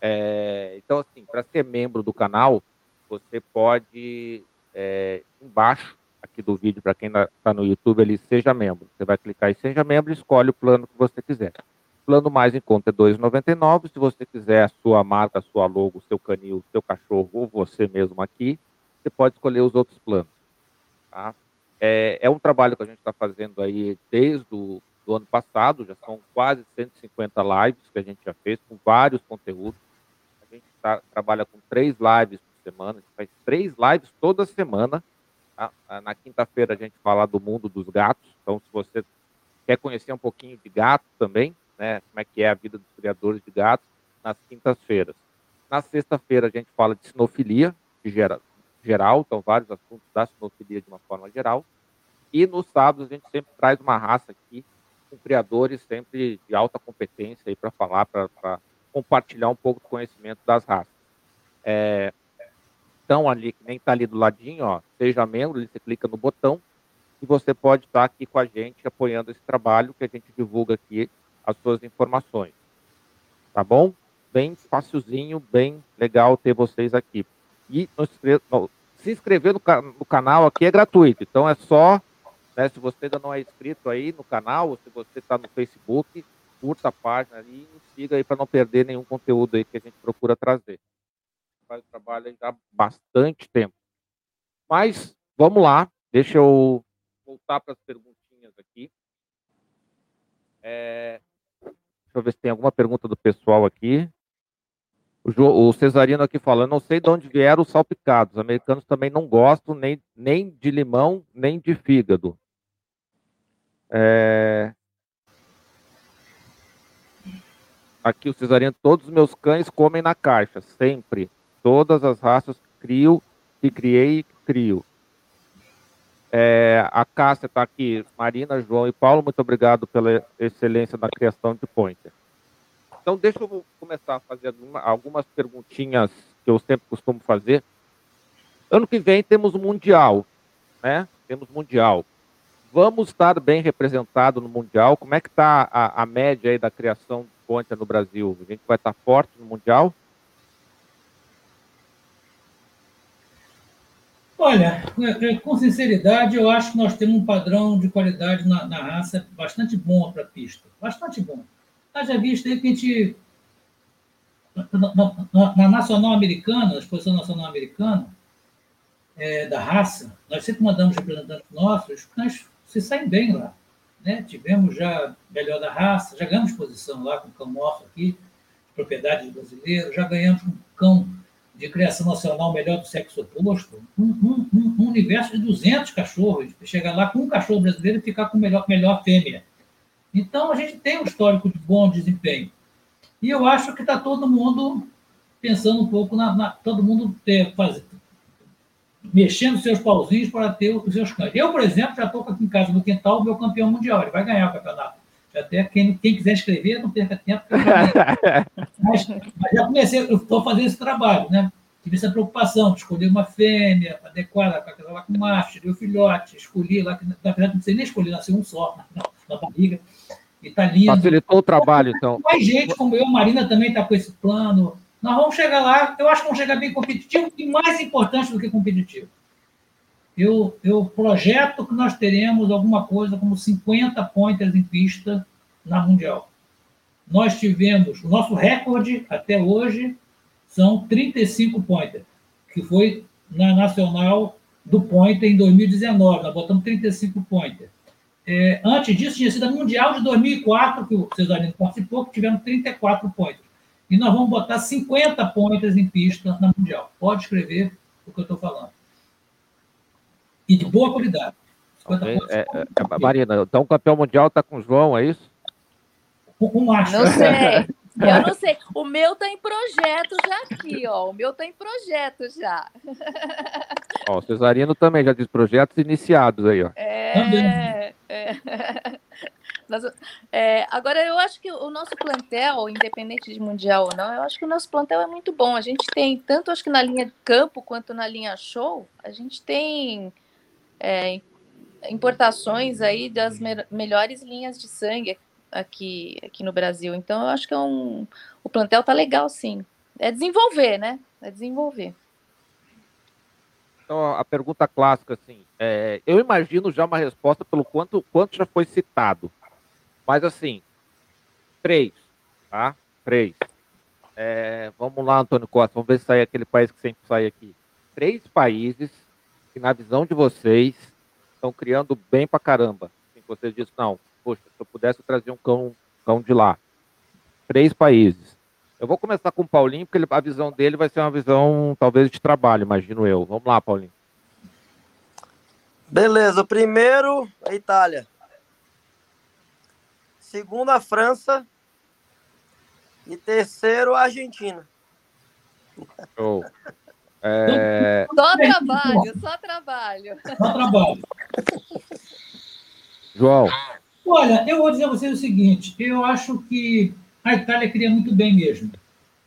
É, então, assim, para ser membro do canal, você pode, é, embaixo aqui do vídeo, para quem está no YouTube, ele seja membro. Você vai clicar em seja membro e escolhe o plano que você quiser. Plano mais em conta é R$ 2,99. Se você quiser a sua marca, a sua logo, o seu canil, o seu cachorro ou você mesmo aqui, você pode escolher os outros planos. Tá? É, é um trabalho que a gente está fazendo aí desde o do ano passado, já são quase 150 lives que a gente já fez, com vários conteúdos. A gente tá, trabalha com três lives por semana, a gente faz três lives toda semana. Tá? Na quinta-feira a gente fala do mundo dos gatos, então se você quer conhecer um pouquinho de gato também, né, como é que é a vida dos criadores de gatos, nas quintas-feiras. Na sexta-feira a gente fala de sinofilia, de geral, então vários assuntos da sinofilia de uma forma geral. E nos sábados a gente sempre traz uma raça aqui com criadores sempre de alta competência aí para falar, para compartilhar um pouco do conhecimento das raças. É, então, ali, que nem está ali do ladinho, ó, seja membro, você clica no botão e você pode estar aqui com a gente apoiando esse trabalho que a gente divulga aqui as suas informações. Tá bom? Bem facilzinho, bem legal ter vocês aqui. E se inscrever no, no canal aqui é gratuito, então é só né? Se você ainda não é inscrito aí no canal, ou se você está no Facebook, curta a página e siga aí para não perder nenhum conteúdo aí que a gente procura trazer. Faz o trabalho aí há bastante tempo. Mas vamos lá, deixa eu voltar para as perguntinhas aqui. É... Deixa eu ver se tem alguma pergunta do pessoal aqui. O, Cesarino aqui falando, não sei de onde vieram os salpicados. Os americanos também não gostam nem, nem de limão, nem de fígado. É... Aqui o Cesarino, todos os meus cães comem na caixa, sempre. Todas as raças crio, que criei e crio. É, a Cássia está aqui, Marina, João e Paulo, muito obrigado pela excelência na criação de pointer. Então, deixa eu começar a fazer algumas perguntinhas que eu sempre costumo fazer. Ano que vem temos o Mundial, né? Temos Mundial. Vamos estar bem representado no Mundial. Como é que está a, a, média aí da criação de ponta no Brasil? A gente vai estar forte no Mundial? Olha, é, é, com sinceridade, eu acho que nós temos um padrão de qualidade na, na raça bastante bom para a pista. Bastante bom. Haja visto aí que a gente. Na, na, na Nacional Americana, na Exposição Nacional Americana, é, da raça, nós sempre mandamos representantes nossos, nós se saem bem lá. Né? Tivemos já melhor da raça, já ganhamos posição lá com o cão nosso aqui, propriedade brasileira, já ganhamos com cão de criação nacional melhor do sexo oposto, um, um, um, universo de 200 cachorros, chegar lá com um cachorro brasileiro e ficar com melhor, melhor fêmea. Então, a gente tem um histórico de bom desempenho. E eu acho que está todo mundo pensando um pouco na. na todo mundo ter, fazer, mexendo seus pauzinhos para ter os seus cães. Eu, por exemplo, já estou aqui em casa no quintal o meu campeão mundial, ele vai ganhar o campeonato. Até quem, quem quiser escrever, não perca tempo. (laughs) mas, mas, já comecei, eu estou fazendo esse trabalho, né? Tive essa preocupação de escolher uma fêmea adequada para casar lá com o macho, o filhote, escolhi lá, que na verdade não sei nem escolher, nasceu um só na, na barriga. E está lindo. Facilitou o trabalho, então. Mais gente como eu, Marina também está com esse plano. Nós vamos chegar lá, eu acho que vamos chegar bem competitivo e mais importante do que competitivo. Eu, eu projeto que nós teremos alguma coisa como 50 pointers em pista na Mundial. Nós tivemos, o nosso recorde até hoje são 35 pointers, que foi na Nacional do Pointer em 2019, nós botamos 35 pointers. É, antes disso, tinha sido a Mundial de 2004, que o Cesarino participou, que tivemos 34 pointers. E nós vamos botar 50 pointers em pista na Mundial. Pode escrever o que eu estou falando. E de boa qualidade. Okay. É, é, é, Marina, então o campeão mundial está com o João, é isso? O, o macho. Não sei. (laughs) Eu não sei. O meu está em projeto já aqui, ó. O meu está em projeto já. (laughs) Ó, o Cesarino também já diz projetos iniciados aí, ó. É. é. (laughs) Mas, é, agora, eu acho que o nosso plantel, independente de mundial ou não, eu acho que o nosso plantel é muito bom. A gente tem, tanto acho que na linha de campo quanto na linha show, a gente tem é, importações aí das me melhores linhas de sangue aqui, aqui no Brasil. Então, eu acho que é um, o plantel tá legal, sim. É desenvolver, né? É desenvolver. Então, a pergunta clássica, assim, é, eu imagino já uma resposta pelo quanto, quanto já foi citado. Mas assim, três, tá? Três. É, vamos lá, Antônio Costa, vamos ver se sai aquele país que sempre sai aqui. Três países que, na visão de vocês, estão criando bem pra caramba. Assim, vocês dizem, não, poxa, se eu pudesse trazer um cão, cão de lá. Três países. Eu vou começar com o Paulinho, porque ele, a visão dele vai ser uma visão, talvez, de trabalho, imagino eu. Vamos lá, Paulinho. Beleza, primeiro, a Itália segundo a França e terceiro a Argentina. Oh. (laughs) É... Só trabalho, só trabalho. Só trabalho. João. Olha, eu vou dizer a vocês o seguinte: eu acho que a Itália cria muito bem mesmo,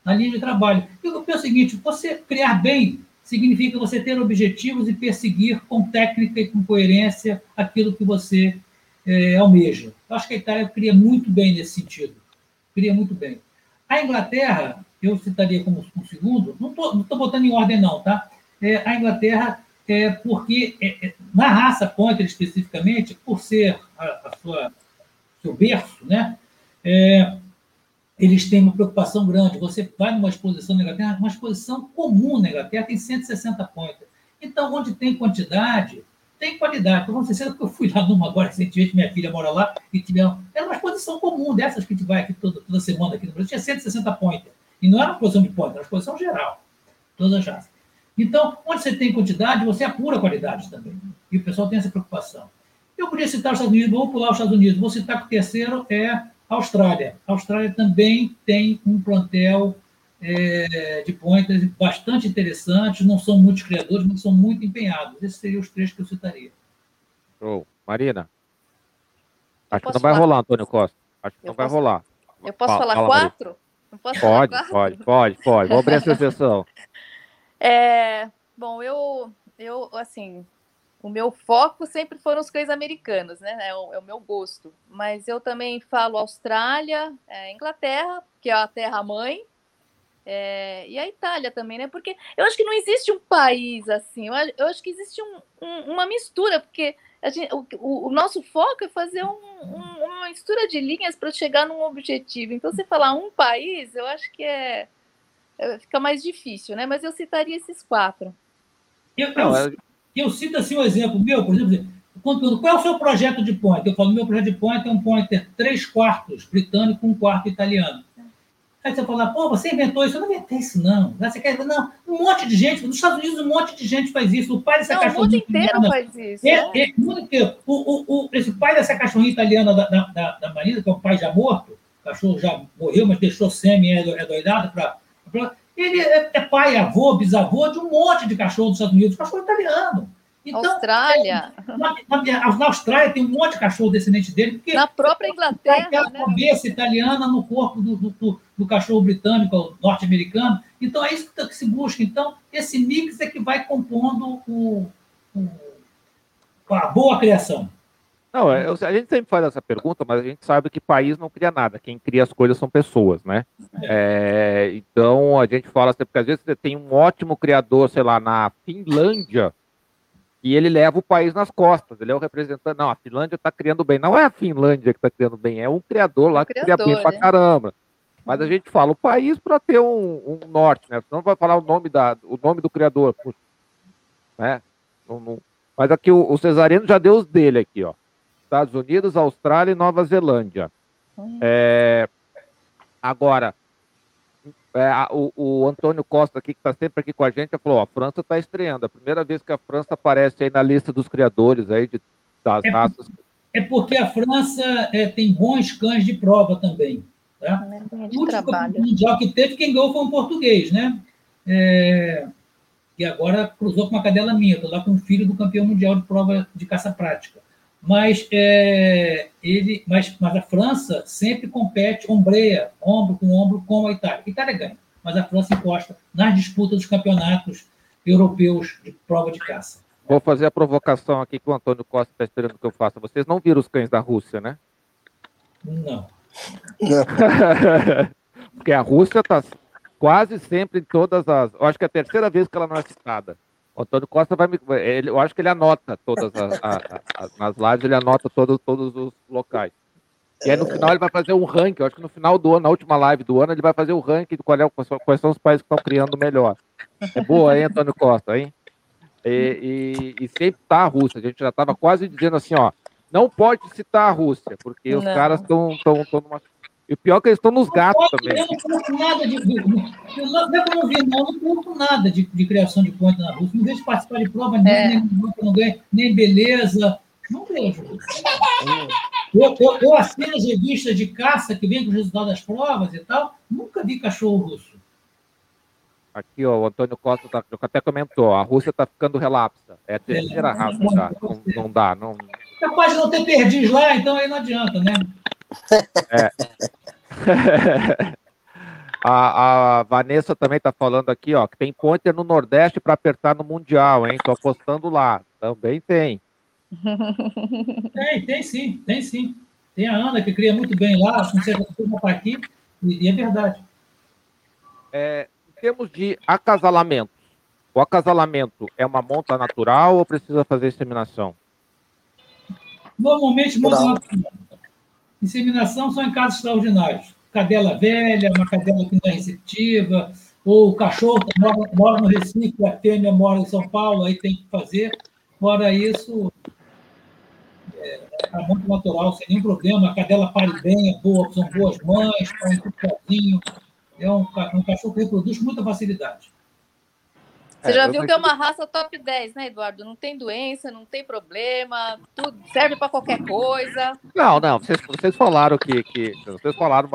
na linha de trabalho. Eu penso o seguinte: você criar bem significa você ter objetivos e perseguir com técnica e com coerência aquilo que você é, almeja. Eu acho que a Itália cria muito bem nesse sentido. Cria muito bem. A Inglaterra, eu citaria como um segundo, não estou botando em ordem, não, tá? É, a Inglaterra, é porque é, é, na raça Pointer especificamente, por ser a, a sua seu berço, né? É, eles têm uma preocupação grande. Você vai numa exposição na Inglaterra, uma exposição comum na Inglaterra tem 160 pointers. Então, onde tem quantidade, tem qualidade. Falando sincero, porque eu fui lá numa agora recentemente, minha filha mora lá, e tiveram. Era uma exposição comum dessas que a gente vai aqui toda, toda semana aqui no Brasil, tinha 160 pointers. E não era uma exposição de pointer, era uma exposição geral, todas as raças. Então, onde você tem quantidade, você apura qualidade também. E o pessoal tem essa preocupação. Eu podia citar os Estados Unidos, vou pular os Estados Unidos, vou citar que o terceiro é a Austrália. A Austrália também tem um plantel é, de pointers bastante interessantes, não são muitos criadores, mas são muito empenhados. Esses seriam os três que eu citaria. Show. Marina? Acho que não vai falar? rolar, Antônio Costa. Acho que eu não posso... vai rolar. Eu posso fala, falar fala, quatro? Pode, pode, pode, pode. Vou abrir essa (laughs) sessão. É, bom, eu, eu, assim, o meu foco sempre foram os cães americanos, né? É o, é o meu gosto. Mas eu também falo Austrália, é, Inglaterra, que é a terra-mãe, é, e a Itália também, né? Porque eu acho que não existe um país assim, eu, eu acho que existe um, um, uma mistura, porque gente, o, o, nosso foco é fazer um, uma mistura de linhas para chegar num objetivo. Então, você falar um país, eu acho que é, é fica mais difícil, né? Mas eu citaria esses quatro. Eu, eu, é eu cito assim um exemplo meu, por exemplo, qual é o seu projeto de point? Eu falo, meu projeto de point é um pointer três quartos britânico, um quarto italiano. Aí você fala, pô, você inventou isso. Eu não inventei isso, não. Você quer... Não, um monte de gente, nos Estados Unidos um monte de gente faz isso. O pai dessa não, cachorrinha. O mundo inteiro italiana, faz isso. É, né? é, mundo inteiro. O, o, o, esse pai dessa cachorrinha italiana da, da, da, da Marisa, que é o pai já morto, o cachorro já morreu, mas deixou sêmen, é, é doidado para. Ele é, é, pai, avô, bisavô de um monte de cachorro dos Estados Unidos, cachorro italiano. Então, Austrália. Na, na, na, Austrália tem um monte de cachorro descendente dele. Porque na própria Inglaterra. Tem a né? cabeça italiana no corpo do, do, do cachorro britânico, norte-americano. Então, é isso que se busca. Então, esse mix é que vai compondo o, o a boa criação. Não, é, a gente sempre faz essa pergunta, mas a gente sabe que país não cria nada. Quem cria as coisas são pessoas, né? É, então a gente fala assim, porque às vezes você tem um ótimo criador, sei lá, na Finlândia, e ele leva o país nas costas. Ele é o representante. Não, a Finlândia está criando bem. Não é a Finlândia que está criando bem, é um criador lá que criador, cria bem né? pra caramba. Mas a gente fala o país para ter um, um, norte, né? Senão vai falar o nome, da, o nome do criador. Né? Não, não... Mas aqui o, o Cesarino já deu os dele aqui, ó. Estados Unidos, Austrália e Nova Zelândia. Hum. É... Agora, é, o, o, Antônio Costa aqui, que está sempre aqui com a gente, falou, ó, a França está estreando. A primeira vez que a França aparece aí na lista dos criadores aí de, das é, raças. É porque a França é, tem bons cães de prova também. Tá? É o último mundial que teve, quem ganhou foi um português, né? É, e agora cruzou com uma cadela minha, estou lá com o filho do campeão mundial de prova de caça prática. Mas, é, ele, mas, mas a França sempre compete, ombreia, ombro com ombro, com a Itália. A Itália ganha, mas a França encosta nas disputas dos campeonatos europeus de prova de caça. Vou fazer a provocação aqui que o Antônio Costa está esperando que eu faça. Vocês não viram os cães da Rússia, né? Não. (laughs) Porque a Rússia está quase sempre em todas as. Eu acho que é a terceira vez que ela não é citada. O Antônio Costa vai me. Ele, eu acho que ele anota todas as, as, nas lives, ele anota todos, todos os locais. E aí no final ele vai fazer um ranking. Eu acho que no final do ano, na última live do ano, ele vai fazer o ranking de qual é, quais são os países que estão criando melhor. É boa, hein, Antônio Costa, hein? E, e, e sempre tá a Rússia. A gente já estava quase dizendo assim, ó, não pode citar a Rússia, porque não. os caras estão tão, tão numa e o pior é que eles estão nos gatos não, também. Eu não conto nada de. Não é como vi, não, eu não conto nada de, de criação de ponte na Rússia. Não vejo participar de prova é. nem, não ganho, nem beleza. Não vejo. Eu, eu, eu assino as revistas de caça que vem com os resultados das provas e tal. Nunca vi cachorro russo. Aqui, ó, o Antônio Costa tá, até comentou, a Rússia está ficando relapsa. É a terceira é, raça já. Não, não dá. Não... Capaz de não ter perdiz lá, então aí não adianta, né? É. (laughs) a, a, Vanessa também está falando aqui, ó, que tem ponte no Nordeste para apertar no Mundial, hein? Estou apostando lá. Também tem. (laughs) Tem, tem sim, tem sim. Tem a Ana que cria muito bem lá, com certeza está aqui, e é verdade. É, em termos de acasalamento, o acasalamento é uma monta natural ou precisa fazer inseminação? Normalmente, monta natural. Inseminação são em casos extraordinários. Cadela velha, uma cadela que não é receptiva, ou o cachorro que mora, mora no Recife, a fêmea mora em São Paulo, aí tem que fazer. Fora isso, é, é muito natural, sem nenhum problema. A cadela pare bem, é boa, são boas mães, põe tudo sozinho. É um, um cachorro que reproduz com muita facilidade. Você já é, viu que é uma raça top 10, né, Eduardo? Não tem doença, não tem problema, tudo serve para qualquer coisa. Não, não, vocês, vocês falaram que, que vocês falaram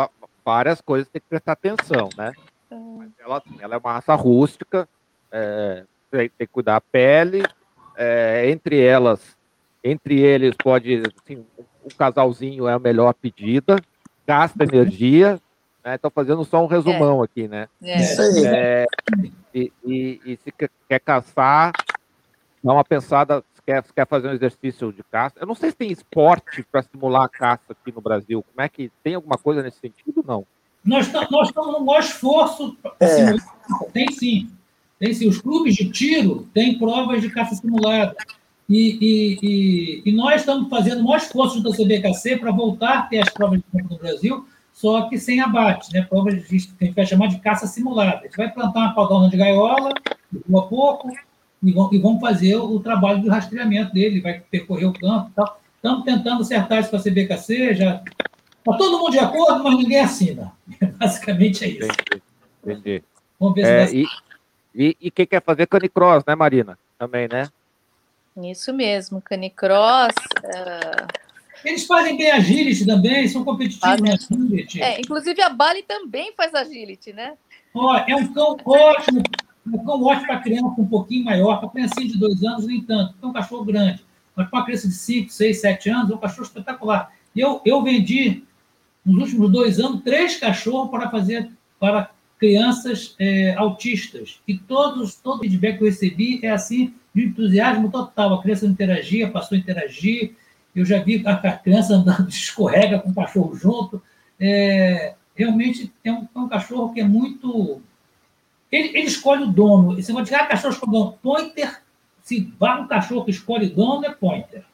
várias coisas que tem que prestar atenção, né? Hum. Ela, assim, ela é uma raça rústica, é, tem, tem, que cuidar da pele, é, entre elas, entre eles pode, assim, um casalzinho é a melhor pedida, gasta energia, Estou né? fazendo só um resumão é. aqui, né? É. é e, e, e, se quer caçar, dá uma pensada, se quer, se quer fazer um exercício de caça. Eu não sei se tem esporte para simular a caça aqui no Brasil. Como é que tem alguma coisa nesse sentido? Não. Nós, nós estamos no maior esforço para é. simular. Tem sim. Tem sim. Os clubes de tiro têm provas de caça simulada. E, e, e, e, nós estamos fazendo o maior esforço da CBKC para voltar a ter as provas de campo no Brasil, só que sem abate, né? Provas que a gente vai chamar de caça simulada. A gente vai plantar uma paudona de gaiola, pouco a pouco, e, vão, e vamos fazer o, o, trabalho de rastreamento dele, vai percorrer o campo e tal. Estamos tentando acertar isso com a CBKC, já Está todo mundo de acordo, mas ninguém assina. (laughs) Basicamente é isso. Entendi. Entendi. Vamos ver é, se e, e, e quem quer fazer canicross, né, Marina? Também, né? Isso mesmo, canicross. Uh... Eles fazem bem agility também, são competitivos na agility. É, inclusive a Bali também faz agility, né? Ó, é um cão ótimo, um cão ótimo para criança um pouquinho maior, para criancinha de dois anos, nem tanto, é um cachorro grande. Mas para uma criança de cinco, seis, sete anos, é um cachorro espetacular. Eu, eu vendi, nos últimos dois anos, três cachorros para fazer para crianças é, autistas. E todos, todo o feedback que eu recebi é assim, de entusiasmo total. A criança interagia, passou a interagir. Eu já vi a criança andando, escorrega com o cachorro junto. É, realmente é um, é um, cachorro que é muito. Ele, ele escolhe o dono. Você vai dizer, ah, cachorro escolhe o dono. Pointer, se vai um cachorro que escolhe dono, é pointer.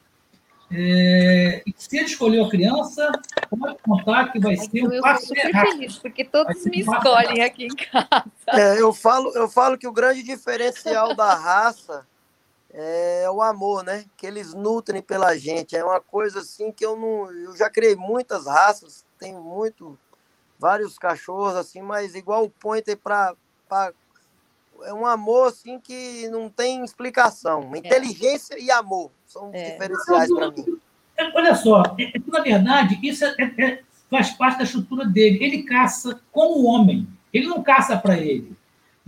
É, se ele escolheu a criança, pode contar que vai ser um passo super feliz, porque todos me escolhem aqui em casa. É, eu, falo, eu falo que o grande diferencial da raça é o amor, né? Que eles nutrem pela gente. É uma coisa assim que eu não. Eu já criei muitas raças, tenho muito, vários cachorros, assim, mas igual o Pointer para é um amor assim que não tem explicação. É. Inteligência é. e amor são é. diferenciais para mim. É, olha só, é, na verdade, isso faz parte da estrutura dele. Ele caça como homem. Ele não caça para ele.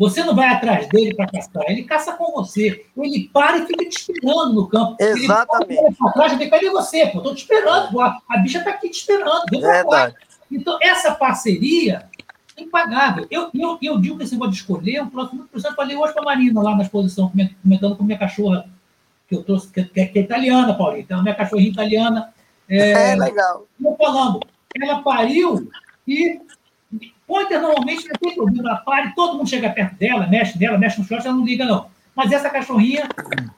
Você não vai atrás dele para caçar, ele caça com você. Ele para e fica te esperando no campo. Exatamente. Ele para trás e vem, cadê você? Pô, tô te esperando, a, a bicha está aqui te esperando. Verdade. Então, essa parceria impagável. Eu, eu, eu digo que esse negócio de escolher é um próximo muito interessante. Falei hoje para a Marina lá na exposição, comentando com minha cachorra, que eu trouxe, que, que, que é italiana, Paulinho. Então, minha cachorrinha italiana. É, (laughs) é legal. Eu falando, ela pariu e Pointer normalmente não tem problema, ela pare, todo mundo chega perto dela, mexe nela, mexe no short, ela não liga, não. Mas essa cachorrinha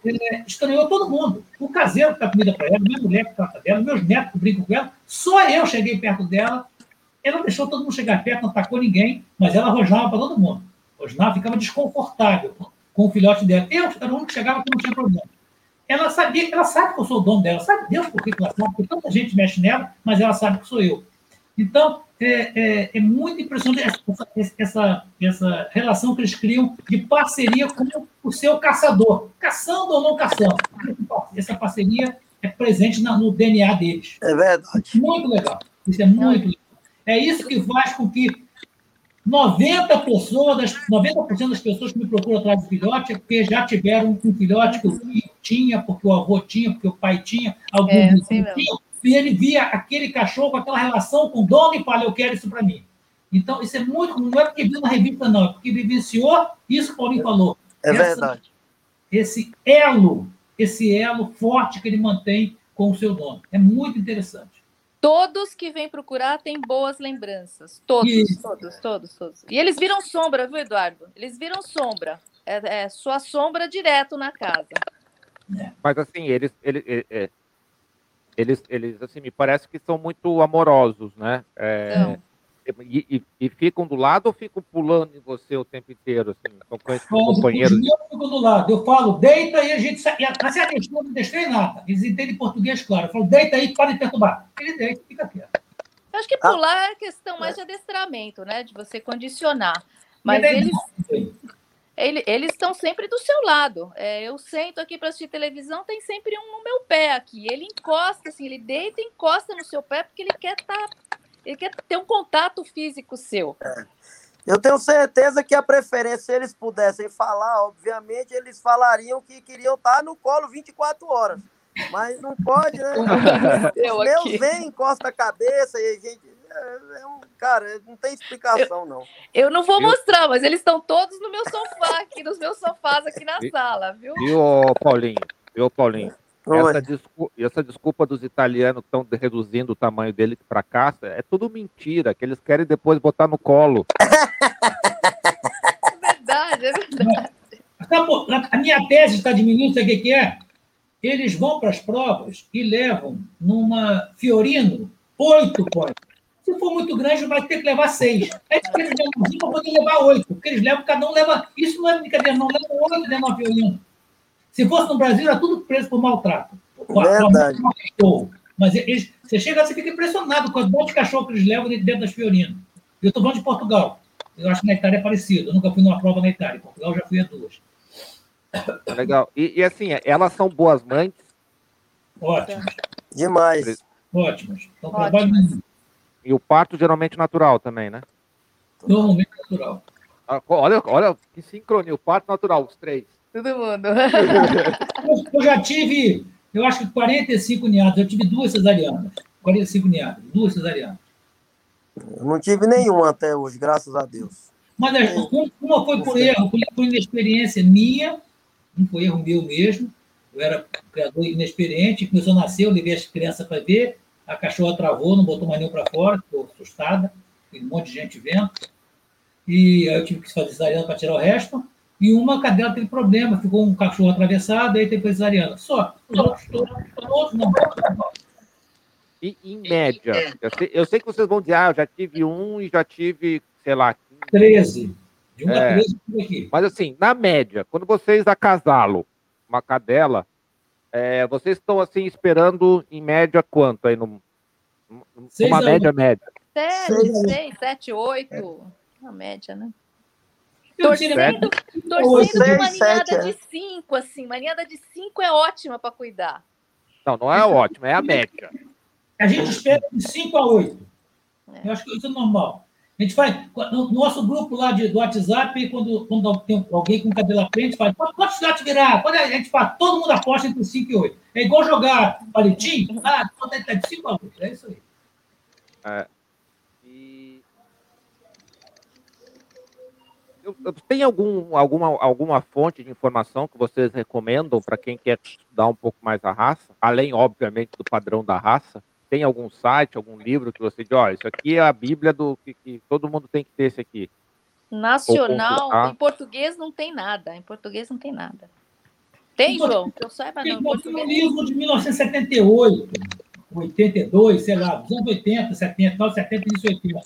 é, estranhou todo mundo. O caseiro que dá comida para ela, minha mulher que trata dela, meus netos que brincam com ela, só eu cheguei perto dela ela deixou todo mundo chegar perto, não atacou ninguém, mas ela rosnava para todo mundo. Rosnava, ficava desconfortável com o filhote dela. Eu era o único que chegava que não tinha problema. Ela sabia, ela sabe que eu sou o dono dela, sabe Deus por que ela sabe, porque tanta gente mexe nela, mas ela sabe que sou eu. Então, é, é, é muito impressionante essa, essa, essa relação que eles criam de parceria com o seu caçador, caçando ou não caçando. Essa parceria é presente no DNA deles. É verdade. Muito legal. Isso é muito legal. É isso que faz com que 90 pessoas, das, 90% das pessoas que me procuram atrás do filhote é porque já tiveram um filhote que o filho tinha, porque o avô tinha, porque o pai tinha, algum é, tinha, e ele via aquele cachorro com aquela relação com o dono e fala, eu quero isso para mim. Então, isso é muito, não é porque viu na revista, não, é porque vivenciou isso que o Paulinho falou. É Essa, verdade. Esse elo, esse elo forte que ele mantém com o seu dono. É muito interessante. Todos que vêm procurar têm boas lembranças. Todos, Isso. todos, todos, todos. E eles viram sombra, viu, Eduardo? Eles viram sombra. É, é sua sombra direto na casa. É. Mas assim, eles, eles, é, é, eles, eles, assim, me parece que são muito amorosos, né? É, então. E, e, e, ficam do lado ou ficam pulando em você o tempo inteiro? Assim, são companheiros? Eu fico do lado. Eu falo, deita e a gente sai. Mas a questão não deixei nada. Eles entendem português, claro. Eu falo, deita aí, para de perturbar. Ele deita, fica quieto. Eu acho que pular ah. é questão mais de adestramento, né? De você condicionar. Mas eles, ele, eles estão sempre do seu lado. É, eu sento aqui para assistir televisão, tem sempre um no meu pé aqui. Ele encosta, assim, ele deita e encosta no seu pé porque ele quer estar tá ele quer ter um contato físico seu. É. Eu tenho certeza que a preferência, se eles pudessem falar, obviamente, eles falariam que queriam estar no colo 24 horas. Mas não pode, né? Os meus vêm, encosta a cabeça e a gente. É, é um, cara, não tem explicação, eu, não. Eu não vou mostrar, mas eles estão todos no meu sofá, aqui nos meus sofás aqui na sala, viu? Viu, Paulinho? Viu, Paulinho? Essa desculpa, essa desculpa, dos italianos que estão reduzindo o tamanho dele para caça é tudo mentira, que eles querem depois botar no colo. (laughs) É verdade, é verdade. A minha tese está diminuindo, sabe o que é? Eles vão para as provas e levam numa Fiorino oito pontos. Se for muito grande, vai ter que levar seis. É que eles levam para poder levar oito, porque eles levam, cada um leva. Isso não é brincadeira, não levam oito dentro da Fiorino. Se fosse no Brasil, era tudo preso por maltrato. Verdade. Mas eles, você chega você fica impressionado com a quantidade de cachorro que eles levam dentro das Fiorinas. Eu estou falando de Portugal. Eu acho que na Itália é parecido. Eu nunca fui numa prova na Itália. Em Portugal já fui a duas. Legal. E, e assim, elas são boas mães? Ótimas. Demais. Ótimas. Então, trabalho E o parto geralmente natural também, né? Normalmente natural. Ah, olha, olha que sincronia. O parto natural, os três. Todo mundo. eu já tive, eu acho que 45 niados. Eu tive duas cesarianas. 45 niados, duas cesarianas. Eu não tive nenhuma até hoje, graças a Deus. Mas uma foi por erro, por inexperiência minha, não foi erro meu mesmo. Eu era criador inexperiente, começou a nascer, eu levei as crianças para ver, a cachorra travou, não botou mais nenhum para fora, ficou assustada, tem um monte de gente vendo. E aí eu tive que fazer cesariana para tirar o resto e uma cadela teve problema, ficou um cachorro atravessado, aí teve cesariana. Só. Os outros, todos não. E em média, eu sei, eu sei, que vocês vão dizer, ah, eu já tive um e já tive, sei lá. 13. De uma é, 13 por aqui. Mas assim, na média, quando vocês acasalam uma cadela, é, vocês estão assim esperando em média quanto aí no, uma média média? Sete, seis, sete, oito. Uma média, né? Torcendo, torcendo de uma ninhada de 5, assim. Uma ninhada de 5 é ótima para cuidar. Não, não é ótima, é a média. A gente espera de 5 a 8. É. Eu acho que isso é normal. A gente faz. No nosso grupo lá de, do WhatsApp, quando, quando tem alguém com cabelo à frente, faz. Quantos gatos virar? Quando a gente faz, todo mundo aposta entre 5 e 8. É igual jogar palitinho. Ah, tá de 5 a 8. É isso aí. É. Tem algum, alguma, alguma fonte de informação que vocês recomendam para quem quer estudar um pouco mais a raça? Além, obviamente, do padrão da raça? Tem algum site, algum livro que você diz, olha, isso aqui é a Bíblia do que, que todo mundo tem que ter esse aqui? Nacional, em português não tem nada. Em português não tem nada. Tem, João? Que eu saiba, não. Tem um livro de 1978, 82, sei lá, dos anos 80, 70, 70, 80.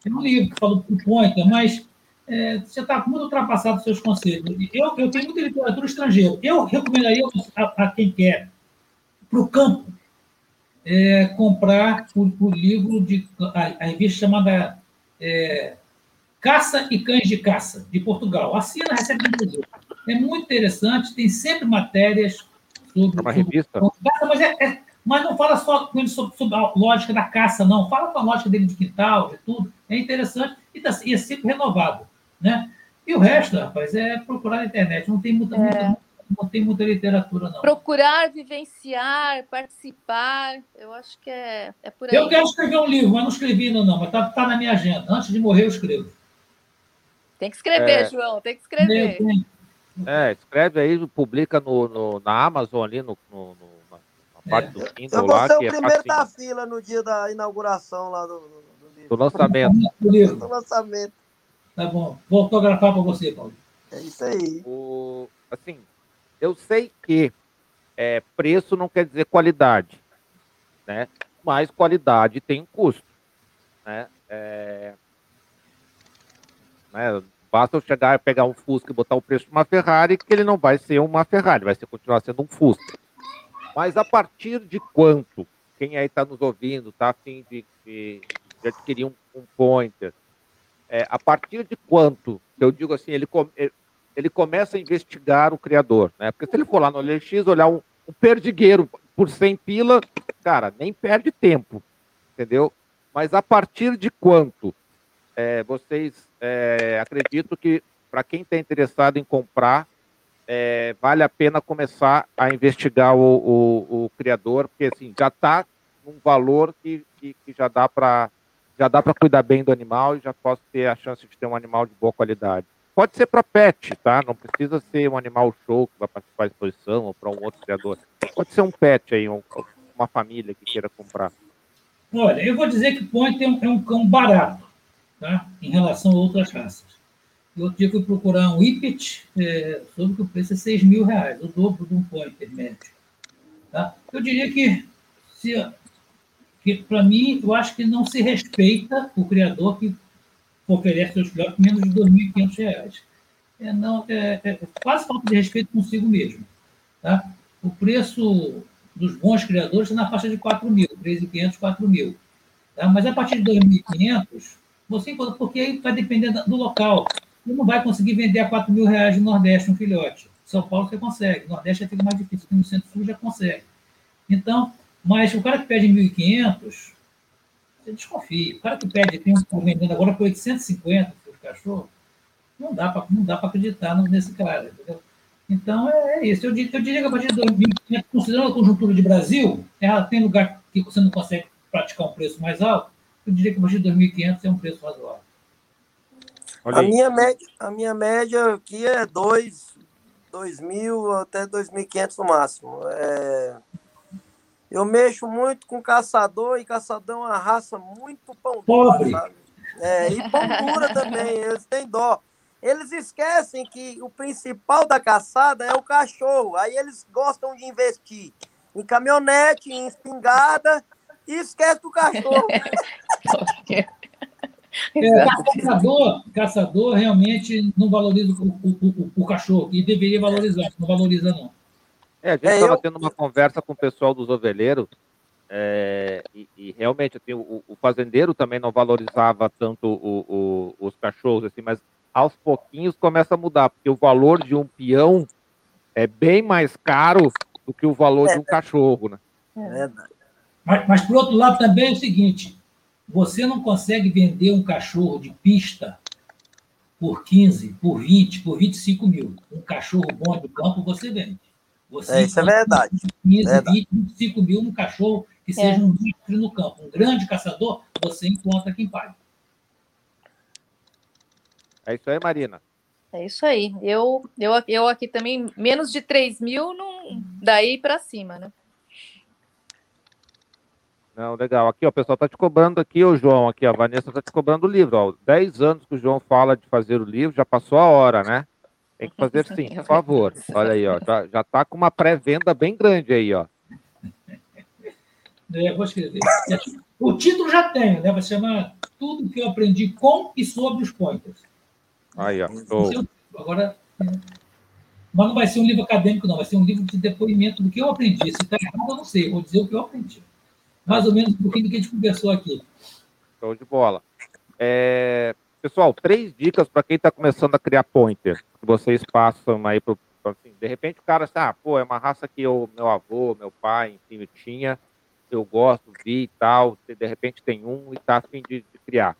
Tem um livro que fala do Pointer, mas é, você está muito ultrapassado os seus conselhos. Eu, eu tenho muita literatura estrangeira. Eu recomendaria a, a quem quer, para o campo, é, comprar o, o, livro de a, a revista chamada é, Caça e Cães de Caça, de Portugal. Assina, recebe no É muito interessante, tem sempre matérias sobre. É uma revista? Sobre, mas, é, é, mas não fala só sobre, sobre, a lógica da caça, não. Fala com a lógica dele de quintal, de tudo. É interessante e, tá, e é sempre renovado. Né? E o resto, rapaz, é procurar na internet. Não tem muita, é. muita, não tem muita literatura, não. Procurar, vivenciar, participar, eu acho que é, é por aí. Eu quero escrever um livro, mas não escrevi ainda, não. Mas está tá na minha agenda. Antes de morrer, eu escrevo. Tem que escrever, é. João, tem que escrever. É, escreve aí, publica no, no na Amazon ali, no, no, no na parte do Kindle. Eu vou ser o é primeiro da fila no dia da inauguração lá do, do, do, do lançamento. (laughs) Do lançamento. Tá bom. Vou autografar para você, Paulo. É isso aí. O, assim, eu sei que é, preço não quer dizer qualidade, né? Mas qualidade tem custo, né? É, né? Basta eu chegar e pegar um Fusca e botar o preço de uma Ferrari, que ele não vai ser uma Ferrari, vai ser, continuar sendo um Fusca. Mas a partir de quanto? Quem aí está nos ouvindo, está afim de, de, de adquirir um, um pointer, é, a partir de quanto, eu digo assim, ele, ele começa a investigar o criador, né? Porque se ele for lá no LX, olhar um, um perdigueiro por 100 pila, cara, nem perde tempo, entendeu? Mas a partir de quanto é, vocês é, acreditam que, para quem está interessado em comprar, é, vale a pena começar a investigar o, o, o criador, porque assim, já está um valor que, que, que já dá para já dá para cuidar bem do animal e já posso ter a chance de ter um animal de boa qualidade. Pode ser para pet, tá? Não precisa ser um animal show que vai participar da exposição ou para um outro criador. Pode ser um pet aí, um, uma família que queira comprar. Olha, eu vou dizer que Point é um, é um cão barato, tá? Em relação a outras raças. Eu outro dia fui procurar um Whippet, é, soube que o preço é 6 mil reais, o dobro de um Pointer médio. Tá? Eu diria que, se, que para mim, eu acho que não se respeita o criador que oferece seus filhotes menos de R$ 2.500. É, não, é, é, quase falta de respeito consigo mesmo. Tá? O preço dos bons criadores está na faixa de 4 mil, 3.500, 4 mil. Tá? Mas a partir de 2.500, você encontra, porque aí vai depender do local. Você não vai conseguir vender a 4 mil reais no Nordeste um filhote. São Paulo você consegue, no Nordeste já fica mais difícil, no Centro-Sul já consegue. Então, mas o cara que pede 1.500, você desconfia. O cara que pede, tem um vendendo agora por 850 por cachorro, não dá para acreditar nesse cara, entendeu? Então, é, é isso. Eu, eu, diria que a partir de 2015, considerando a conjuntura de Brasil, ela tem lugar que você não consegue praticar um preço mais alto, eu diria que a partir de 2.500 é um preço razoável. A minha, média, a minha média aqui é 2.000 até 2.500 no máximo. É, eu mexo muito com caçador, e caçador é uma raça muito pão dura, sabe? É, e pão dura também, eles têm dó. Eles esquecem que o principal da caçada é o cachorro. Aí eles gostam de investir em caminhonete, em espingarda, e esquece do cachorro. (laughs) É, caçador, caçador realmente não valoriza o, o, o, o cachorro, e deveria valorizar, não valoriza não. É, a gente estava é, eu... tendo uma conversa com o pessoal dos ovelheiros é, e, e, realmente assim, o, o, fazendeiro também não valorizava tanto o, o, os cachorros, assim, mas aos pouquinhos começa a mudar, porque o valor de um peão é bem mais caro do que o valor é, de um cachorro, né? É mas, mas, por outro lado, também é o seguinte: você não consegue vender um cachorro de pista por 15, por 20, por 25 mil. Um cachorro bom de campo você vende. Você é, isso é verdade. 15, verdade. 20, 25 mil num cachorro que é. seja um mestre no campo. Um grande caçador, você encontra quem paga. É isso aí, Marina. É isso aí. Eu, eu, eu aqui também, menos de 3 mil, não, daí para cima, né? Não, legal. Aqui, ó, o pessoal tá te cobrando aqui, o João, aqui, a Vanessa tá te cobrando o livro, ó. 10 anos que o João fala de fazer o livro, já passou a hora, né? Tem que fazer (laughs) sim, por favor. Olha aí, ó. Já, já tá com uma pré-venda bem grande aí, ó. É, vou escrever. O título já tem, né? Vai chamar Tudo que eu aprendi com e sobre os pointers. Aí, ó. Agora. É. Mas não vai ser um livro acadêmico, não. Vai ser um livro de depoimento do que eu aprendi. Se está errado, eu não sei. Vou dizer o que eu aprendi. Mais ou menos um pouquinho do que a gente conversou aqui. Show de bola. É, Pessoal, três dicas para quem está começando a criar pointer, que vocês passam aí para assim, de repente o cara assim, ah, pô, é uma raça que eu, meu avô, meu pai, enfim, eu tinha, eu gosto, vi e tal, de repente tem um e está afim de, de, criar.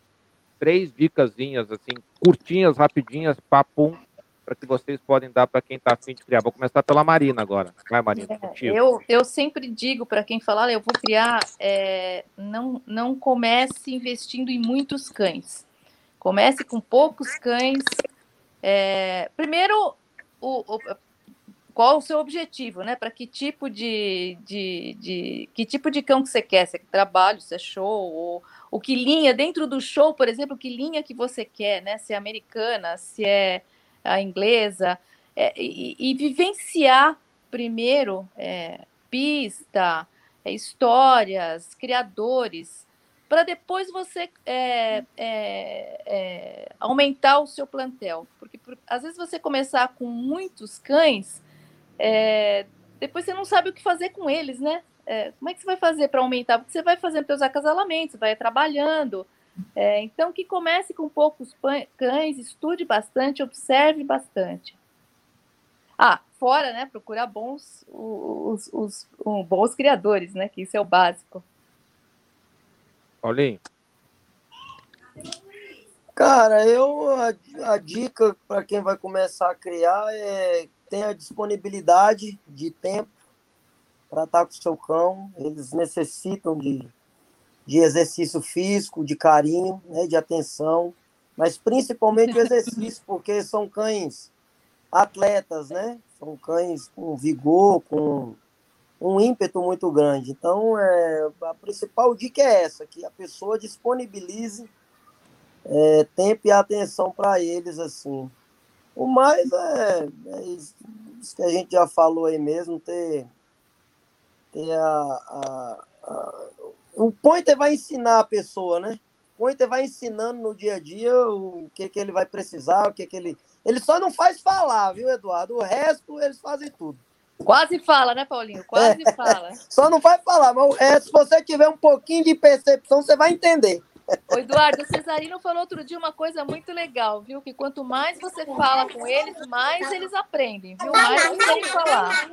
Três dicasinhas, assim, curtinhas, rapidinhas, papum, para que vocês podem dar para quem está afim de criar. Vou começar pela Marina agora. Vai, Marina, é, eu, eu sempre digo para quem falar, eu vou criar, é, não, não comece investindo em muitos cães Comece com poucos cães. É, primeiro, o, o, qual o seu objetivo, né? Para que tipo de, de, de, que tipo de cão que você quer? Se é trabalho, se é show, ou o que linha dentro do show, por exemplo, que linha que você quer, né? Se é americana, se é a inglesa, é, e, e, vivenciar primeiro é, pista, é, histórias, criadores para depois você é, é, é, aumentar o seu plantel. Porque por, às vezes você começar com muitos cães, é, depois você não sabe o que fazer com eles, né? É, como é que você vai fazer para aumentar? Porque você vai fazendo seus acasalamentos, vai trabalhando. É, então, que comece com poucos cães, estude bastante, observe bastante. Ah, fora, né? Procurar bons, os, os, os bons criadores, né? Que isso é o básico. Paulinho? Cara, eu a, a dica para quem vai começar a criar é tenha disponibilidade de tempo para estar com o seu cão. Eles necessitam de, de exercício físico, de carinho, né, de atenção, mas principalmente exercício, porque são cães atletas, né? São cães com vigor, com um ímpeto muito grande. Então, é, a principal dica é essa, que a pessoa disponibilize é, tempo e atenção para eles, assim. O mais é, é, isso que a gente já falou aí mesmo, ter, ter a, a, a, o pointer vai ensinar a pessoa, né? O pointer vai ensinando no dia a dia o que, que ele vai precisar, o que, que ele... Ele só não faz falar, viu, Eduardo? O resto, eles fazem tudo. Quase fala, né, Paulinho? Quase é. fala. (laughs) Só não vai falar, mas resto, se você tiver um pouquinho de percepção, você vai entender. O Eduardo, o Cesarino falou outro dia uma coisa muito legal, viu? Que quanto mais você fala com eles, mais eles aprendem, viu? Mais eles querem falar.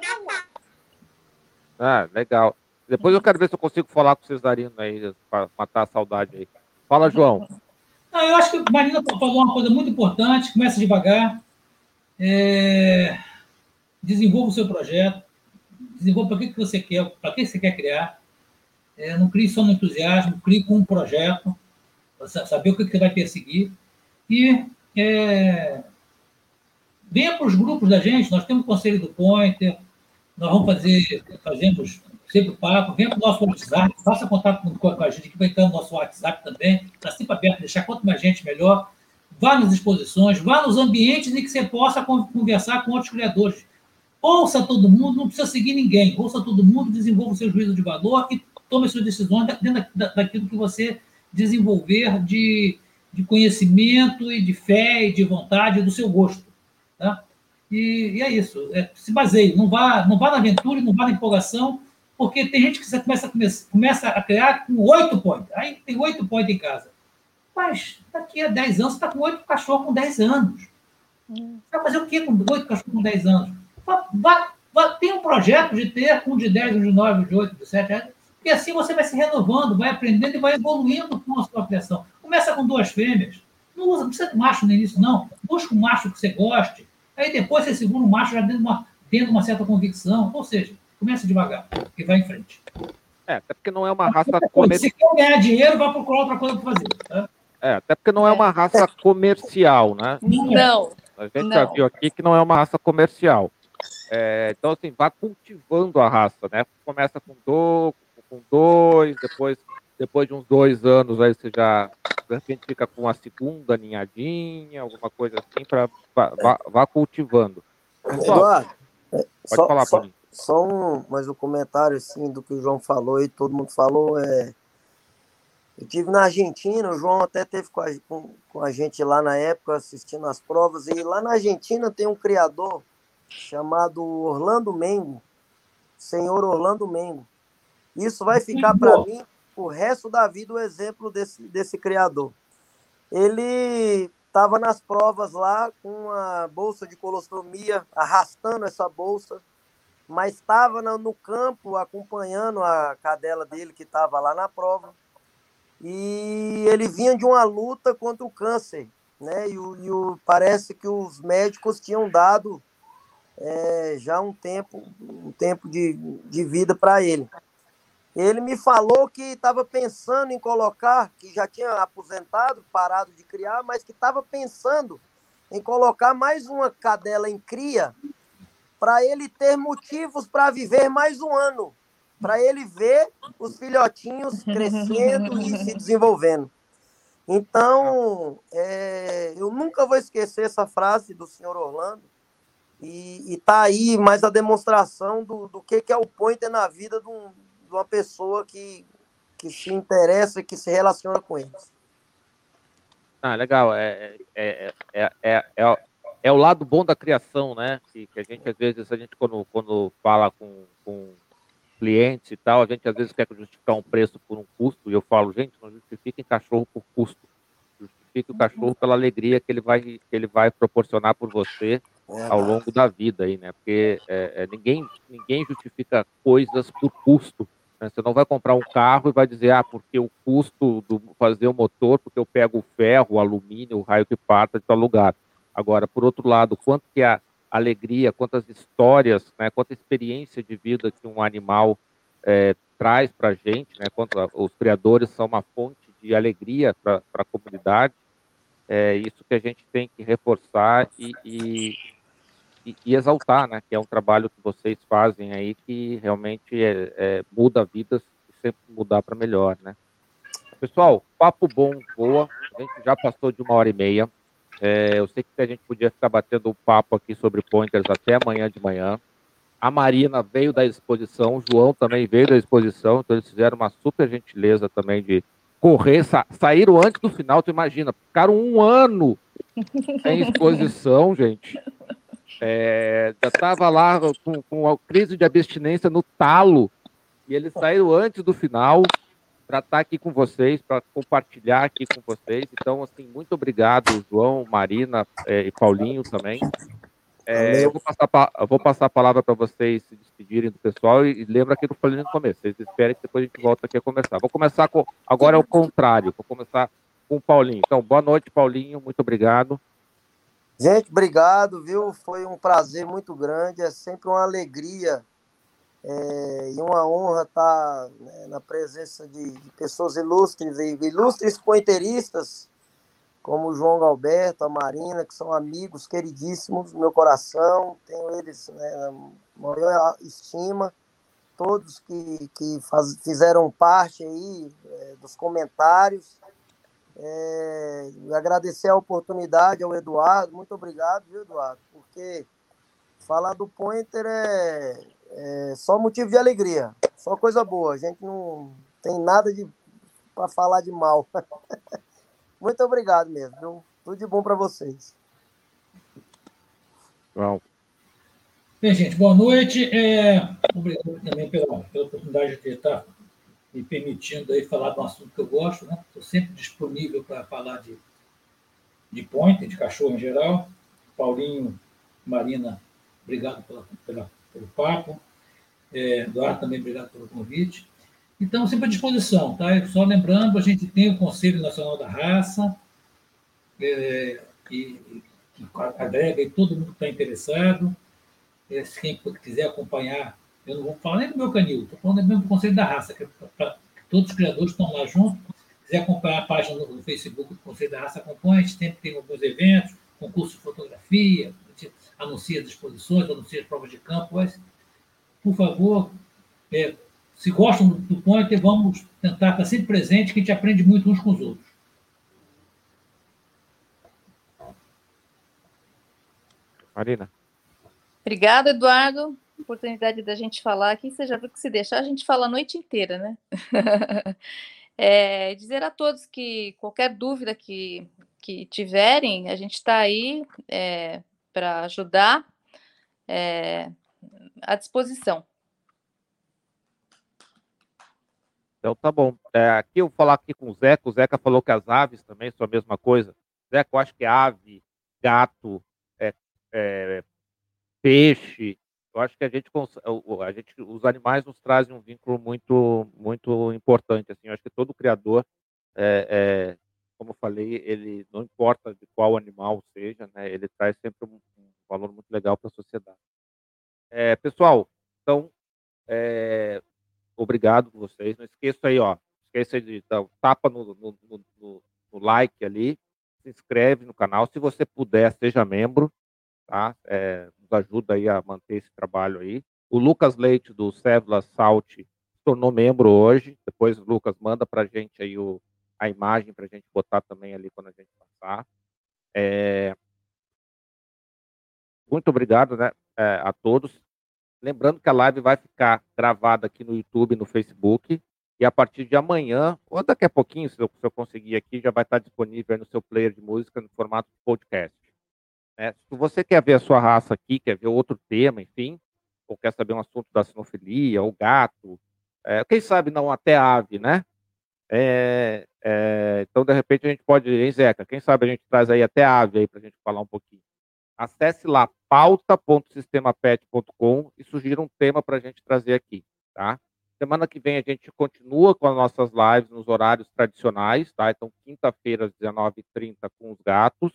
Ah, legal. Depois eu quero ver se eu consigo falar com o Cesarino aí, para matar a saudade aí. Fala, João. Não, eu acho que a Marina falou uma coisa muito importante, começa devagar. É desenvolva o seu projeto, desenvolva para que, que você quer, para que você quer criar. É, não crie só no entusiasmo, crie com um projeto, saber o que, que você vai perseguir. E é, venha para os grupos da gente, nós temos o Conselho do Pointer, nós vamos fazer, fazemos sempre papo, venha para o nosso WhatsApp, faça contato com, com a gente, que vai estar no nosso WhatsApp também, está sempre aberto, deixar quanto mais gente melhor. Vá nas exposições, vá nos ambientes em que você possa conversar com outros criadores. Ouça todo mundo, não precisa seguir ninguém. Ouça todo mundo, desenvolva o seu juízo de valor e tome suas decisões dentro daquilo que você desenvolver de, de conhecimento e de fé e de vontade do seu gosto. Tá? E, e é isso. É, se baseie. Não vá, não vá na aventura, não vá na empolgação, porque tem gente que você começa, começa a criar com oito pontos. Aí tem oito pontos em casa. Mas daqui a dez anos você está com oito cachorros com dez anos. Hum. Você vai fazer o quê com oito cachorros com dez anos? Tem um projeto de ter um de 10, um de 9, um de 8, um de 7, né? porque assim você vai se renovando, vai aprendendo e vai evoluindo com a sua criação. Começa com duas fêmeas. Não, usa, não precisa de macho no início, não. Busca um macho que você goste. Aí depois você segura um macho já dentro de uma, dentro de uma certa convicção. Ou seja, começa devagar e vai em frente. É, até porque não é uma raça comercial. Se quer ganhar dinheiro, vai procurar outra coisa para fazer. Tá? É, até porque não é uma raça comercial, né? Não. A gente não. já viu aqui que não é uma raça comercial. É, então, assim, vá cultivando a raça, né? Começa com, do, com dois, depois, depois de uns dois anos, aí você já, de repente, fica com a segunda ninhadinha, alguma coisa assim, para vá, vá, cultivando. Eduardo, é, pode só, falar mim. Só um, mais um comentário, assim, do que o João falou e todo mundo falou, é... Eu tive na Argentina, o João até teve com a, com, com a gente lá na época, assistindo as provas, e lá na Argentina tem um criador chamado Orlando Mengo, senhor Orlando Mengo. Isso vai ficar para mim o resto da vida o exemplo desse, desse criador. Ele estava nas provas lá com a bolsa de colostomia, arrastando essa bolsa, mas estava no campo acompanhando a cadela dele que estava lá na prova. E ele vinha de uma luta contra o câncer, né? E, o, e o, parece que os médicos tinham dado é, já um tempo, um tempo de, de vida para ele. Ele me falou que estava pensando em colocar, que já tinha aposentado, parado de criar, mas que estava pensando em colocar mais uma cadela em cria para ele ter motivos para viver mais um ano, para ele ver os filhotinhos (laughs) crescendo e se desenvolvendo. Então, é, eu nunca vou esquecer essa frase do senhor Orlando, e, está aí mais a demonstração do, do que, que é o pointer na vida de, um, de uma pessoa que, que se interessa e que se relaciona com eles. Ah, legal. É, é, é, é, é, é, o lado bom da criação, né? Que, que, a gente, às vezes, a gente quando, quando fala com, com clientes e tal, a gente às vezes quer justificar um preço por um custo, e eu falo, gente, não justifiquem cachorro por custo. Justifique o cachorro pela alegria que ele vai, que ele vai proporcionar por você é, ao longo da vida aí, né? Porque é, é, ninguém, ninguém justifica coisas por custo. Né? Você não vai comprar um carro e vai dizer, ah, porque o custo do fazer o motor, porque eu pego o ferro, o alumínio, o raio que parta de tal lugar. Agora, por outro lado, quanto que a alegria, quantas histórias, né, quanta experiência de vida que um animal é, traz para a gente, né? Quando os criadores são uma fonte de alegria para a comunidade, é isso que a gente tem que reforçar e, e, e, exaltar, né? Que é um trabalho que vocês fazem aí que realmente é, é, muda vidas e sempre mudar para melhor, né? Pessoal, papo bom, boa. A gente já passou de uma hora e meia. É, eu sei que a gente podia ficar batendo um papo aqui sobre pointers até amanhã de manhã. A Marina veio da exposição, o João também veio da exposição, então eles fizeram uma super gentileza também de correr, sa saíram antes do final, tu imagina, ficaram um ano em (laughs) exposição, gente. É, já estava lá com, com a crise de abstinência no talo, e eles saíram antes do final para estar tá aqui com vocês, para compartilhar aqui com vocês. Então, assim, muito obrigado, João, Marina é, e Paulinho também. É, eu, vou passar, eu vou passar a palavra para vocês se despedirem do pessoal e, e lembra que eu falei no começo. Vocês esperem que depois a gente volta aqui a conversar. Vou começar com. Agora é o contrário. Vou começar com o Paulinho. Então, boa noite, Paulinho. Muito obrigado. Gente, obrigado, viu? Foi um prazer muito grande. É sempre uma alegria é, e uma honra estar né, na presença de, de, pessoas ilustres ilustres pointeiristas como o João Galberto, a Marina, que são amigos queridíssimos do meu coração, tenho eles né, maior estima, todos que, que faz, fizeram parte aí é, dos comentários. É, agradecer a oportunidade ao Eduardo, muito obrigado, viu, Eduardo? Porque falar do Pointer é, é só motivo de alegria, só coisa boa. A gente não tem nada de para falar de mal. (laughs) Muito obrigado mesmo. Viu? Tudo de bom para vocês. Bom. Bem, gente, boa noite. É, obrigado também pela, pela oportunidade de estar me permitindo aí falar de um assunto que eu gosto, né? Estou sempre disponível para falar de, de pointer, de cachorro em geral. Paulinho, Marina, obrigado pela, pela pelo papo. É, Eduardo, também obrigado pelo convite. Então, sempre à disposição, tá? Só lembrando, a gente tem o Conselho Nacional da Raça, é, que, que agrega todo mundo que está interessado. É, quem quiser acompanhar, eu não vou falar nem do meu canil, estou falando mesmo do Conselho da Raça, que, é pra, todos os criadores estão lá juntos. Se quiser acompanhar a página no, no Facebook do Conselho da Raça, acompanha, a gente sempre tem alguns eventos, concurso de fotografia, a gente anuncia as exposições, anuncia as provas de campo, mas, por favor, é, se gostam do Pointer, vamos tentar estar sempre presente, que a gente aprende muito uns com os outros. Marina. Obrigada, Eduardo. Oportunidade da gente falar aqui. Você já viu que se deixar, a gente fala a noite inteira, né? (laughs) é, dizer a todos que qualquer dúvida que, que tiverem, a gente está aí é, para ajudar é, à disposição. Então tá bom. É, aqui eu vou falar aqui com o Zeca. O Zeca falou que as aves também são a mesma coisa. Zeca, eu acho que ave, gato, é, é, peixe. Eu acho que a gente, a gente, os animais nos trazem um vínculo muito, muito importante. Assim, eu acho que todo criador, é, é, como eu falei, ele não importa de qual animal seja, né? Ele traz sempre um, um valor muito legal para a sociedade. É, pessoal, então é, obrigado por vocês. Não esqueça aí, ó. Esqueça de dar um tapa no, no, no, no, like ali. Se inscreve no canal. Se você puder, seja membro. Tá? É, nos ajuda aí a manter esse trabalho aí. O Lucas Leite, do Cédula Salt, se tornou membro hoje. Depois Lucas manda para a gente aí o, a imagem para a gente botar também ali quando a gente passar. É... Muito obrigado né, é, a todos. Lembrando que a live vai ficar gravada aqui no YouTube no Facebook. E a partir de amanhã, ou daqui a pouquinho, se eu, se eu conseguir aqui, já vai estar disponível no seu player de música no formato podcast. É, se você quer ver a sua raça aqui, quer ver outro tema, enfim, ou quer saber um assunto da sinofilia, ou gato, é, quem sabe não até ave, né? É, é, então, de repente, a gente pode, hein, Zeca? Quem sabe a gente traz aí até ave aí para a gente falar um pouquinho. Acesse lá pauta.sistemapet.com e sugira um tema para a gente trazer aqui, tá? Semana que vem a gente continua com as nossas lives nos horários tradicionais, tá? Então, quinta-feira às 19h30 com os gatos.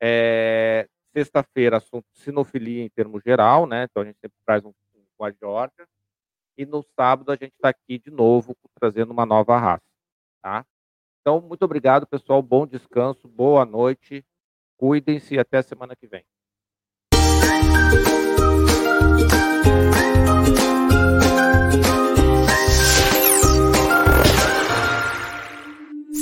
É... Sexta-feira, assunto sinofilia em termos geral, né? Então, a gente sempre traz um, um com a Georgia. E no sábado a gente está aqui de novo trazendo uma nova raça, tá? Então, muito obrigado, pessoal. Bom descanso, boa noite. Cuidem-se e até semana que vem.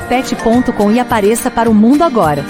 sistemapet.com e apareça para o mundo agora.